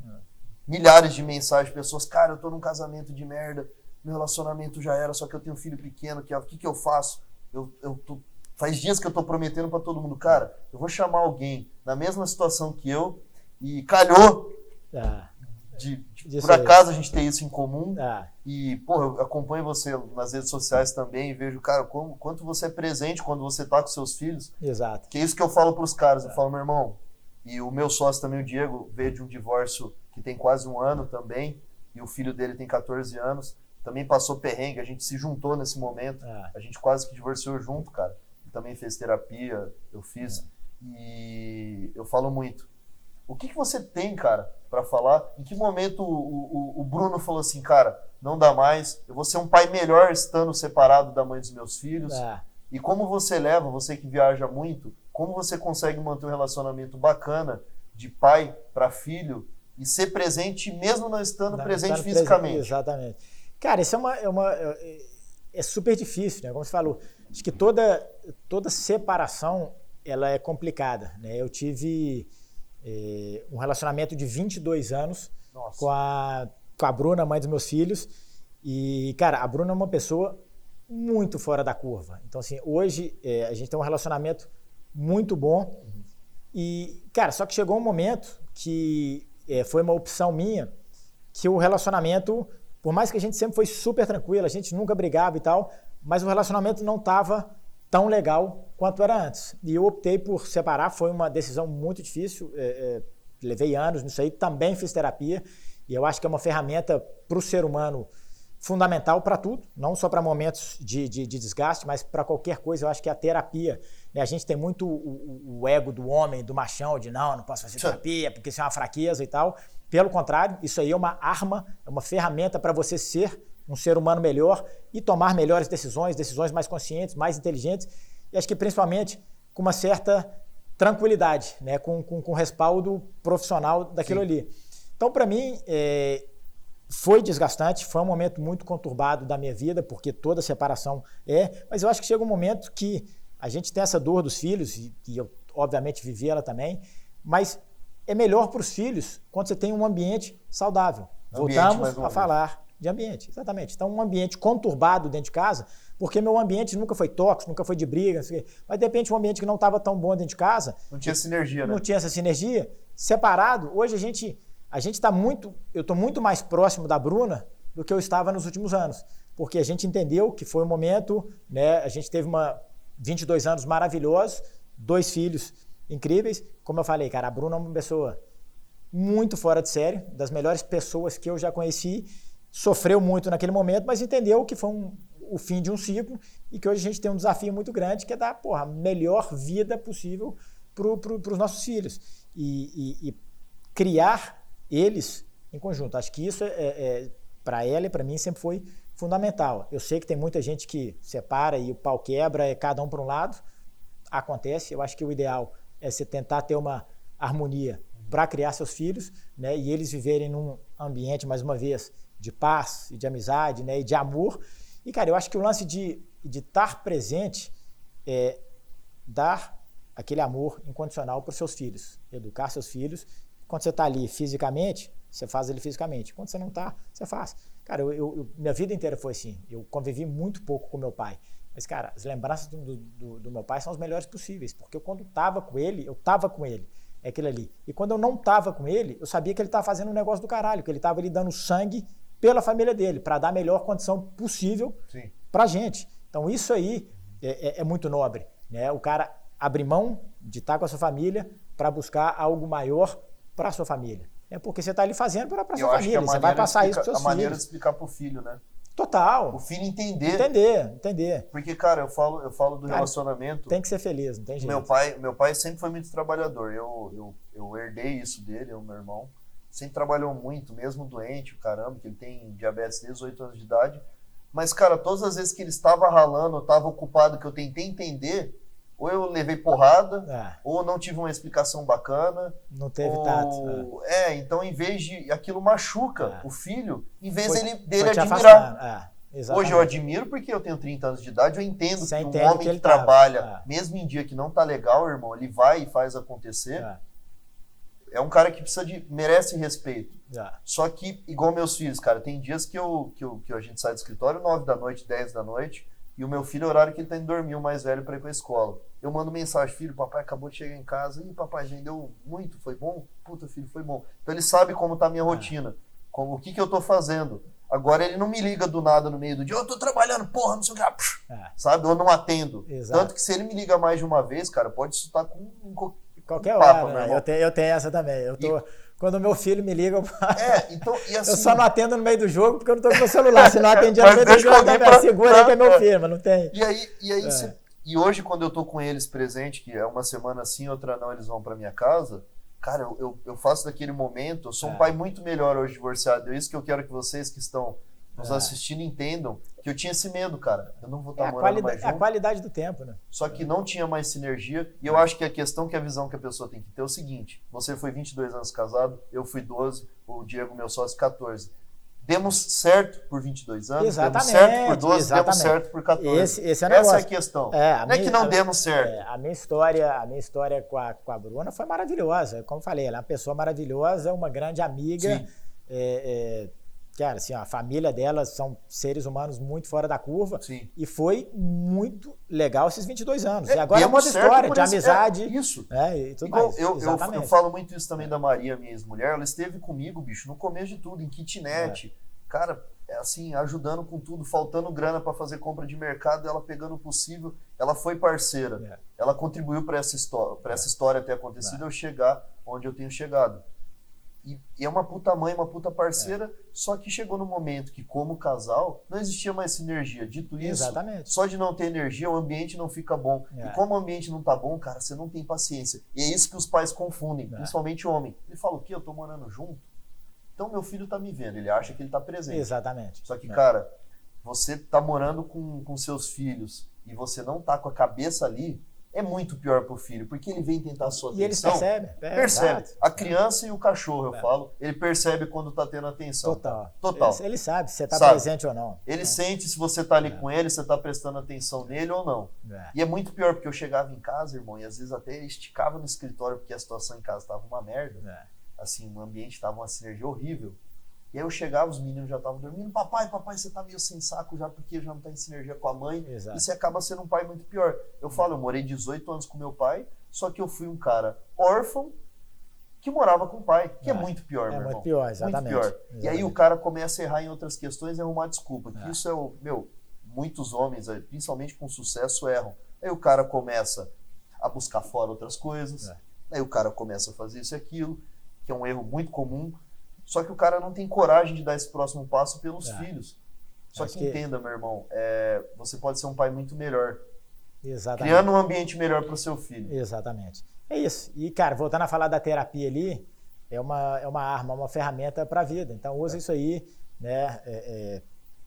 milhares de mensagens de pessoas, cara, eu tô num casamento de merda, meu relacionamento já era, só que eu tenho um filho pequeno, que, o que, que eu faço? Eu, eu tô, faz dias que eu tô prometendo para todo mundo, cara, eu vou chamar alguém na mesma situação que eu e calhou. Ah de, de por acaso a gente ter isso em comum. Ah. E, porra, eu acompanho você nas redes sociais também e vejo, cara, como, quanto você é presente quando você tá com seus filhos. Exato. Que é isso que eu falo pros caras. Eu falo, meu irmão, e o meu sócio também, o Diego, veio de um divórcio que tem quase um ano também, e o filho dele tem 14 anos. Também passou perrengue, a gente se juntou nesse momento. Ah. A gente quase que divorciou junto, cara. também fez terapia, eu fiz. E eu falo muito O que, que você tem, cara, para falar? Em que momento o, o, o, Bruno falou assim, cara, não dá mais, eu vou ser um pai melhor estando separado da mãe dos meus filhos? É. E como você leva, você que viaja muito, como você consegue manter um relacionamento bacana de pai para filho e ser presente mesmo não estando não, presente estando fisicamente? Presente, exatamente. Cara, isso é uma, é uma é, é super difícil, né? Como você falou, acho que toda toda separação ela é complicada, né? Eu tive é, um relacionamento de 22 anos com a, com a Bruna, mãe dos meus filhos. E, cara, a Bruna é uma pessoa muito fora da curva. Então, assim, hoje é, a gente tem um relacionamento muito bom. E, cara, só que chegou um momento que é, foi uma opção minha que o relacionamento, por mais que a gente sempre foi super tranquilo, a gente nunca brigava e tal, mas o relacionamento não estava tão legal quanto era antes. E eu optei por separar, foi uma decisão muito difícil, é, é, levei anos nisso aí, também fiz terapia, e eu acho que é uma ferramenta para o ser humano fundamental para tudo, não só para momentos de, de, de, desgaste, mas para qualquer coisa. Eu acho que a terapia, né, a gente tem muito o, o, ego do homem, do machão, de não, não posso fazer terapia, porque isso é uma fraqueza e tal. Pelo contrário, isso aí é uma arma, é uma ferramenta para você ser um ser humano melhor e tomar melhores decisões, decisões mais conscientes, mais inteligentes e acho que principalmente com uma certa tranquilidade, né? com, com, com respaldo profissional daquilo Sim. ali. Então, para mim, é, foi desgastante, foi um momento muito conturbado da minha vida, porque toda separação é, mas eu acho que chega um momento que a gente tem essa dor dos filhos, e, e eu, obviamente, vivi ela também, mas é melhor para os filhos quando você tem um ambiente saudável. Ambiente Voltamos a falar de ambiente, exatamente. Então, um ambiente conturbado dentro de casa, porque meu ambiente nunca foi tóxico, nunca foi de briga, mas de repente um ambiente que não estava tão bom dentro de casa. Não tinha sinergia, né? Não tinha essa sinergia. Separado, hoje a gente a gente está muito, eu estou muito mais próximo da Bruna do que eu estava nos últimos anos, porque a gente entendeu que foi um momento, né? A gente teve uma 22 anos maravilhosos, dois filhos incríveis. Como eu falei, cara, a Bruna é uma pessoa muito fora de série, das melhores pessoas que eu já conheci sofreu muito naquele momento, mas entendeu que foi um, o fim de um ciclo e que hoje a gente tem um desafio muito grande que é dar porra, a melhor vida possível para pro, os nossos filhos e, e, e, criar eles em conjunto. Acho que isso, é, é, é para ela e para mim, sempre foi fundamental. Eu sei que tem muita gente que separa e o pau quebra, é cada um para um lado. Acontece, eu acho que o ideal é você tentar ter uma harmonia para criar seus filhos né, e eles viverem num ambiente, mais uma vez, de paz e de amizade né, e de amor. E, cara, eu acho que o lance de, estar presente é dar aquele amor incondicional para os seus filhos, educar seus filhos. Quando você está ali fisicamente, você faz ele fisicamente. Quando você não está, você faz. Cara, eu, eu, minha vida inteira foi assim. Eu convivi muito pouco com meu pai. Mas, cara, as lembranças do, do, do meu pai são as melhores possíveis, porque eu, quando estava com ele, eu estava com ele. É aquilo ali. E quando eu não estava com ele, eu sabia que ele estava fazendo um negócio do caralho, que ele estava ali dando sangue pela família dele, para dar a melhor condição possível para a gente. Então, isso aí é, é, é, muito nobre. Né? O cara abrir mão de estar com a sua família para buscar algo maior para a sua família. É porque você está ali fazendo para a sua família. Você vai passar isso para seus filhos. A maneira de explicar para o filho, né? Total. O filho entender. Entender, entender. Porque, cara, eu falo, eu falo do cara, relacionamento. Tem que ser feliz, não tem jeito. Meu pai, meu pai sempre foi muito trabalhador. Eu, eu, eu herdei isso dele, o meu irmão sempre trabalhou muito, mesmo doente, o caramba, que ele tem diabetes desde 8 anos de idade. Mas, cara, todas as vezes que ele estava ralando, estava ocupado, que eu tentei entender, ou eu levei porrada, é. ou não tive uma explicação bacana. Não teve ou... tato. É. é. então em vez de. aquilo machuca é. o filho, em vez foi, ele, dele admirar. É, Hoje eu admiro porque eu tenho 30 anos de idade, eu entendo Você que um homem que, que trabalha. É. mesmo em dia que não tá legal, irmão, ele vai e faz acontecer. É um cara que precisa de. merece respeito. Só que, igual meus filhos, cara, tem dias que, eu, que, eu, que a gente sai do escritório 9 da noite, 10 da noite, e o meu filho é o horário que ele tá indo dormir, o mais velho, para ir pra escola. Eu mando mensagem, filho, papai acabou de chegar em casa, e papai, já deu muito, foi bom? Puta, filho, foi bom. Então ele sabe como tá a minha é. rotina, como, o que, que eu tô fazendo. Agora ele não me liga do nada no meio do dia, eu tô trabalhando, porra, não sei o que. É. Sabe? Eu não atendo. Exato. Tanto que se ele me liga mais de uma vez, cara, pode estar com Qualquer hora, né? Eu tenho, eu tenho essa também. Eu tô, e... Quando meu filho me liga, eu... É, então, assim... eu só não atendo no meio do jogo porque eu não tô com meu celular. Se não atendia no meio do jogo, eu pra... segura aí que é meu filho, mas não tem. E aí, e aí é. e hoje, quando eu tô com eles presente, que é uma semana assim, outra não, eles vão para minha casa, cara, eu, eu, eu faço daquele momento, eu sou um É. pai muito melhor hoje divorciado. É isso que eu quero que vocês que estão nos É. assistindo entendam, que eu tinha esse medo, cara. Eu não vou estar É a, morando mais junto. a qualidade do tempo, né? Só que não tinha mais sinergia. E eu acho que a questão que a visão que a pessoa tem que ter é o seguinte: você foi 22 anos casado, eu fui 12, o Diego, meu sócio, 14. Demos certo por 22 anos, Exatamente, demos certo por 12, exatamente. demos certo por 14. Esse, esse é Essa é a questão. É, a não é minha- que não demos certo. É, a minha história, a minha história com a, com a Bruna foi maravilhosa. Como eu falei, ela é uma pessoa maravilhosa, uma grande amiga. É, é, cara, assim, a família dela são seres humanos muito fora da curva. Sim. E foi muito legal esses 22 anos. É, e agora é uma história de esse- amizade. é, isso. É, e tudo Igual mais. eu, eu, eu falo muito isso também da Maria, minha ex-mulher. Ela esteve comigo, bicho, no começo de tudo, em kitnet. É. Cara, é assim, ajudando com tudo, faltando grana para fazer compra de mercado, ela pegando o possível. Ela foi parceira. É. Ela contribuiu para essa história, essa história ter acontecido, eu chegar onde eu tenho chegado. E, e é uma puta mãe, uma puta parceira, só que chegou no momento que, como casal, não existia mais sinergia. Dito isso, Exatamente. só de não ter energia, o ambiente não fica bom. É. E como o ambiente não tá bom, cara, você não tem paciência. E é isso que os pais confundem, É. principalmente o homem. Ele fala, o quê? Eu tô morando junto? Então meu filho tá me vendo, ele acha que ele tá presente. Exatamente. Só que, É. cara, você tá morando com, com seus filhos e você não tá com a cabeça ali, é muito pior pro filho, porque ele vem tentar a sua E eles atenção. percebem. É, Percebe. exato. A criança e o cachorro, eu É. falo, ele percebe quando tá tendo atenção. Total. Total. Ele, ele sabe se você está presente ou não. Ele sente se você tá ali É. com ele, se você tá prestando atenção nele ou não. É. E é muito pior, porque eu chegava em casa, irmão, e às vezes até esticava no escritório, porque a situação em casa tava uma merda. É. Assim, o ambiente tava uma sinergia horrível. E aí eu chegava, os meninos já estavam dormindo. Papai, papai, você tá meio sem saco já, porque já não tá em sinergia com a mãe. Exato. E você acaba sendo um pai muito pior. Eu falo, eu morei 18 anos com meu pai, só que eu fui um cara órfão que morava com o pai, que é, É. muito pior, É meu muito irmão. pior, exatamente. Muito pior. E aí Exatamente. o cara começa a errar em outras questões e arrumar desculpa. Que É. isso é o. Meu, muitos homens, eh, principalmente com sucesso, erram. Aí o cara começa a buscar fora outras coisas. É. Aí o cara começa a fazer isso e aquilo, que é um erro muito comum. Só que o cara não tem coragem de dar esse próximo passo pelos É. filhos. Só que, que- entenda, meu irmão, é, você pode ser um pai muito melhor, Exatamente. criando um ambiente melhor para o seu filho. Exatamente. É isso. E, cara, voltando a falar da terapia ali, é uma, é uma arma, uma ferramenta para a vida. Então, usa isso aí, né? é, é,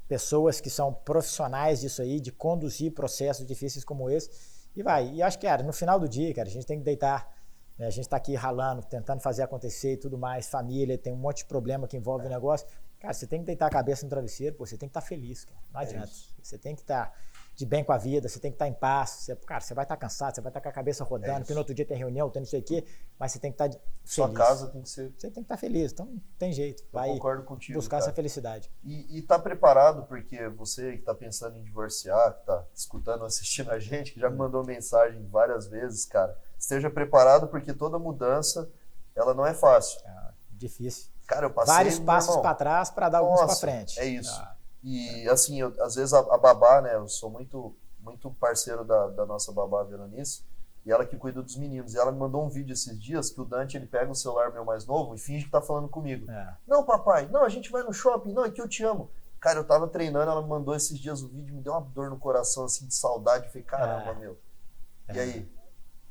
pessoas que são profissionais disso aí, de conduzir processos difíceis como esse, e vai. E acho que, cara, no final do dia, cara, a gente tem que deitar. Né, a gente está aqui ralando, tentando fazer acontecer e tudo mais, família, tem um monte de problema que envolve o negócio. Cara, você tem que deitar a cabeça no travesseiro, pô, você tem que estar feliz, cara. Não É adianta. isso. você tem que estar de bem com a vida, você tem que estar em paz. Você, cara, você vai estar cansado, você vai estar com a cabeça rodando, É porque no outro dia tem reunião, tem não sei o quê, mas você tem que estar de- Sua feliz. casa tem que ser. Você tem que estar feliz, então não tem jeito. Eu Vai concordo contigo. buscar cara. essa felicidade. E, e tá preparado, porque você que tá pensando em divorciar, que tá escutando, assistindo a gente, que já me mandou mensagem várias vezes, cara, esteja preparado, porque toda mudança, ela não é fácil. É difícil. Cara, eu passei. Vários passos para trás para dar alguns para frente. é isso. Ah, E assim, eu- às vezes a, a babá, né? Eu sou muito, muito parceiro da, da nossa babá Veronice, e ela que cuida dos meninos. E ela me mandou um vídeo esses dias que o Dante ele pega o celular meu mais novo e finge que tá falando comigo. é. Não, papai, não, a gente vai no shopping, não, é que eu te amo. Cara, eu tava treinando, ela me mandou esses dias o vídeo, me deu uma dor no coração, assim, de saudade. Eu falei, caramba, É. meu. E aí?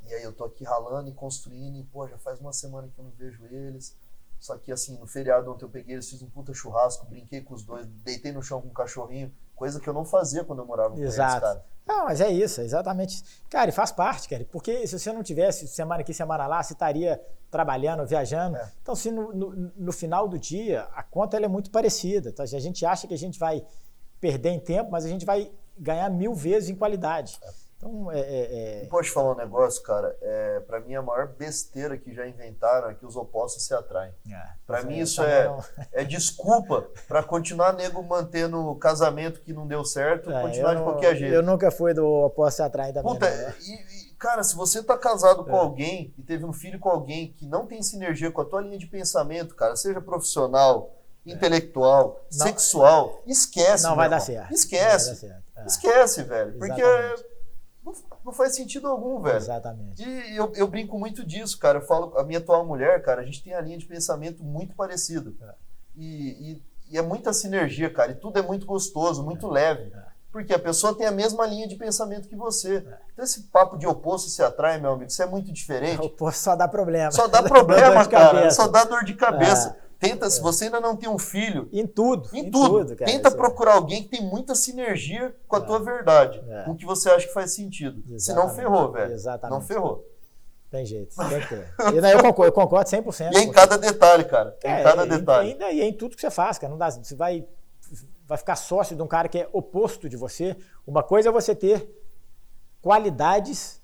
E aí eu tô aqui ralando e construindo, e pô, já faz uma semana que eu não vejo eles. Só que assim, no feriado ontem eu peguei eles, fiz um puta churrasco, brinquei com os dois, deitei no chão com o cachorrinho, coisa que eu não fazia quando eu morava com Exato. eles, cara. Não, mas é isso, é exatamente. Cara, e faz parte, cara. Porque se você não tivesse semana aqui, semana lá, você estaria trabalhando, viajando. É. Então, se no, no, no final do dia, a conta ela é muito parecida. Tá? A gente acha que a gente vai perder em tempo, mas a gente vai ganhar mil vezes em qualidade. Então, é, é, é, posso te falar um negócio, cara? É, pra mim, a maior besteira que já inventaram é que os opostos se atraem. é, Pra isso mim aí isso é, é desculpa pra continuar nego mantendo o casamento que não deu certo, É, continuar de não- qualquer jeito. Eu nunca fui do oposto atrás também. Puta, né? e, e, cara, se você tá casado com É. alguém e teve um filho com alguém que não tem sinergia com a tua linha de pensamento, cara, seja profissional, intelectual, É. Não- sexual, esquece. Não vai dar irmão. certo. Esquece. Não vai dar certo. É, Esquece, velho. Porque Exatamente. Não, não faz sentido algum, velho. Exatamente. E eu, eu brinco muito disso, cara. Eu falo, a minha atual mulher, cara, a gente tem a linha de pensamento muito parecida. É. E, e, e é muita sinergia, cara. E tudo é muito gostoso, muito leve. É. Porque a pessoa tem a mesma linha de pensamento que você. Então esse papo de oposto se atrai, meu amigo, isso é muito diferente. O oposto só dá problema. Só dá problema, cara. Só dá dor de cabeça. É. Tenta, se você ainda não tem um filho. Em tudo. Em, em tudo. tudo cara, tenta é procurar é. alguém que tem muita sinergia com a é. tua verdade. É. Com o que você acha que faz sentido. Exatamente. Senão ferrou, velho. Exatamente. Não ferrou. Tem jeito, tem que ter. E daí eu concordo, eu concordo 100%. E é em cada detalhe, cara. É, em cada detalhe. E, ainda, e é em tudo que você faz, cara. Não dá, você vai vai ficar sócio de um cara que é oposto de você. Uma coisa é você ter qualidades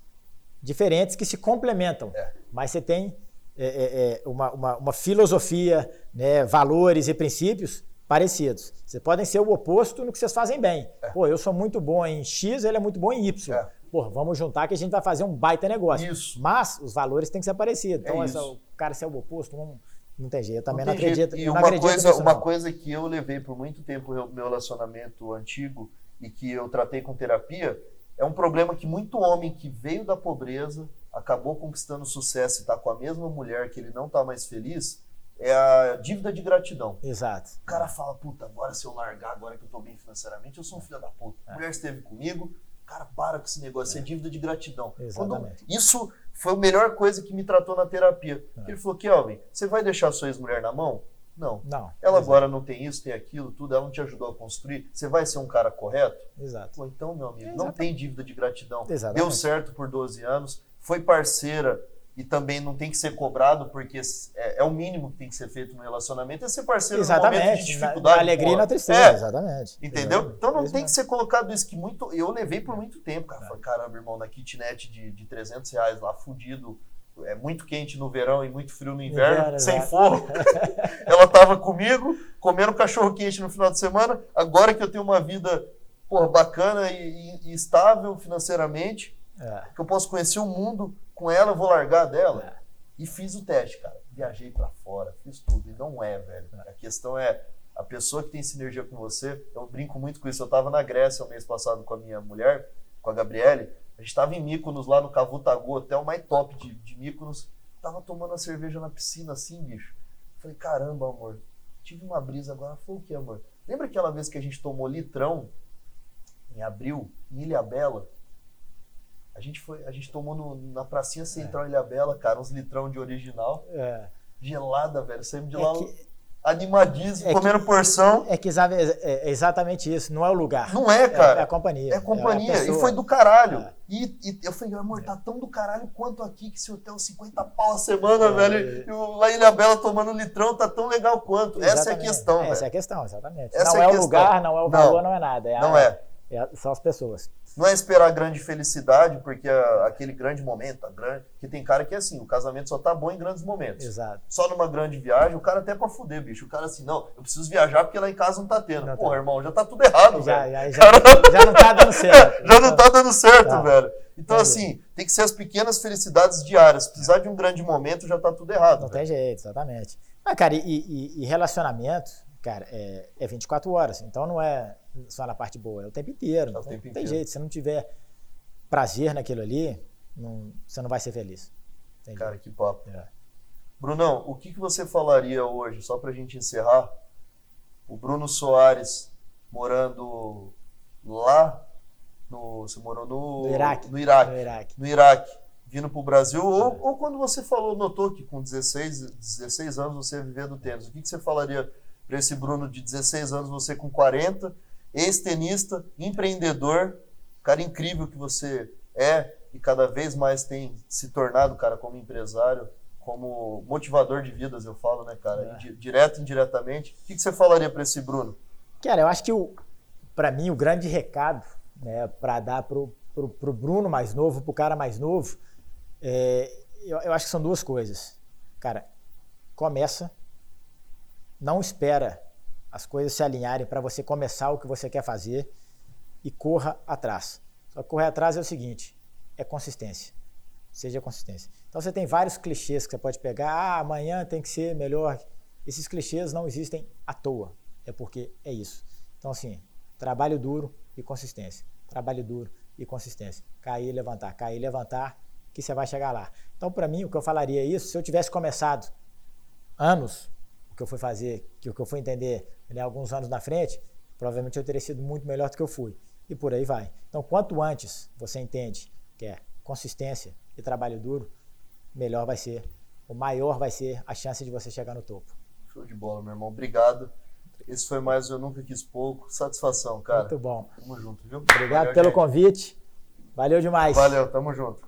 diferentes que se complementam, é. mas você tem é, é, é, uma, uma, uma, filosofia, né, valores e princípios parecidos. Vocês podem ser o oposto no que vocês fazem bem. É. Pô, eu sou muito bom em X, ele é muito bom em Y. É. Pô, vamos juntar que a gente vai fazer um baita negócio. Isso. Mas os valores têm que ser parecidos. Então, essa, o cara ser o oposto, vamos não tem jeito, eu também não, não acredito. E uma, acredito coisa, nisso, uma coisa que eu levei por muito tempo no meu relacionamento antigo e que eu tratei com terapia é um problema que muito homem que veio da pobreza, acabou conquistando sucesso e está com a mesma mulher que ele não está mais feliz, é a dívida de gratidão. Exato. O cara fala, puta, agora se eu largar, agora que eu estou bem financeiramente, eu sou um filho da puta. A é. mulher esteve comigo, cara, para com esse negócio, é, é dívida de gratidão. Exatamente. Quando, isso foi a melhor coisa que me tratou na terapia. É. Ele falou, Kelvin, você vai deixar sua ex-mulher na mão? Não. Não. Ela exato. agora não tem isso, tem aquilo, tudo, ela não te ajudou a construir. Você vai ser um cara correto? Exato. Pô, então, meu amigo, não tem dívida de gratidão. Exatamente. Deu certo por 12 anos, foi parceira e também não tem que ser cobrado, porque é, é, o mínimo que tem que ser feito no relacionamento, é ser parceiro exatamente. no momento de dificuldade. Na, alegria e na tristeza, é. exatamente. Entendeu? Então não tem que ser colocado isso, que muito, eu levei por muito tempo, cara. É. Falei, caramba, irmão, na kitnet de, de 300 reais lá, fudido, é muito quente no verão e muito frio no inverno, inverno sem forro. Ela tava comigo, comendo cachorro quente no final de semana. Agora que eu tenho uma vida porra, bacana e, e, e estável financeiramente, é. que eu posso conhecer o mundo com ela, eu vou largar dela. É. E fiz o teste, cara. Viajei para fora, fiz tudo. E não é, velho. É. A questão é a pessoa que tem sinergia com você. Eu brinco muito com isso. Eu tava na Grécia o mês passado com a minha mulher, com a Gabriele. A gente estava em Mykonos, lá no Cavutagu, hotel mais top de, de Mykonos. Tava tomando a cerveja na piscina assim, bicho. Falei, caramba, amor, tive uma brisa agora. Foi o que, amor? Lembra aquela vez que a gente tomou litrão em abril, em Ilha Bela? A gente, foi, a gente tomou no, na pracinha central é. Ilha Bela, cara, uns litrão de original. É. Gelada, velho. Saímos de é lá. Que animadíssimo, é comendo que, porção. É que é, é exatamente isso, não é o lugar. Não é, cara. É, é a companhia. É a companhia. É a e foi do caralho. É. E, e, eu falei, amor, tá tão do caralho quanto aqui, que esse hotel 50 pau a semana, velho. E lá em Ilha Bela tomando litrão, tá tão legal quanto. Exatamente. Essa é a questão, Essa velho. é a questão, exatamente. Essa não é, o lugar, não é o valor, não, não é nada. É não é. são as pessoas. Não é esperar grande felicidade, porque a, aquele grande momento, a grande, que tem cara que é assim, o casamento só tá bom em grandes momentos. Exato. Só numa grande viagem, o cara até pra fuder, bicho. O cara assim, não, eu preciso viajar porque lá em casa não tá tendo. Não Porra, tá. irmão, já tá tudo errado, já, velho. Já, já, já, não tá dando certo. já não tá dando certo, tá. velho. Então, assim, tem que ser as pequenas felicidades diárias. Se precisar de um grande momento, já tá tudo errado. Não velho. tem jeito, exatamente. Mas, cara, e, e, e relacionamento, cara, é, é 24 horas. Então não é só na parte boa, é o tempo inteiro. É o tempo não tem jeito. Se não tiver prazer naquilo ali, não, você não vai ser feliz. Cara, que papo. É. Brunão, o que, que você falaria hoje, só para a gente encerrar? O Bruno Soares morando lá no. Você morou no, no Iraque. No Iraque. No Iraque. No Iraque vindo para o Brasil, é. ou, ou, quando você falou, notou que com 16, 16 anos você vivia do tênis, o que, que você falaria para esse Bruno de 16 anos, você com 40, ex-tenista, empreendedor, cara incrível que você é e cada vez mais tem se tornado, cara, como empresário, como motivador de vidas, eu falo, né, cara? É. Direto e indiretamente. O que, você falaria para esse Bruno? Cara, eu acho que para mim o grande recado né, para dar pro, pro Bruno mais novo, pro cara mais novo, é, eu, eu acho que são duas coisas. Cara, começa, não espera as coisas se alinharem para você começar o que você quer fazer e corra atrás. Só que correr atrás é o seguinte: é consistência. Seja consistência. Então você tem vários clichês que você pode pegar. Ah, amanhã tem que ser melhor. Esses clichês não existem à toa. É porque é isso. Então, assim, trabalho duro e consistência. Trabalho duro e consistência. Cair e levantar, cair e levantar, que você vai chegar lá. Então, para mim, o que eu falaria é isso, se eu tivesse começado anos, o que eu fui fazer, que o que eu fui entender né, alguns anos na frente, provavelmente eu teria sido muito melhor do que eu fui. e por aí vai. Então, quanto antes você entende que é consistência e trabalho duro, melhor vai ser, o maior vai ser a chance de você chegar no topo. Show de bola, meu irmão. Obrigado. Esse foi mais Eu Nunca Quis Pouco. Satisfação, cara. Muito bom. Tamo junto, viu? Obrigado Valeu, pelo gente. convite. Valeu demais. Valeu, tamo junto.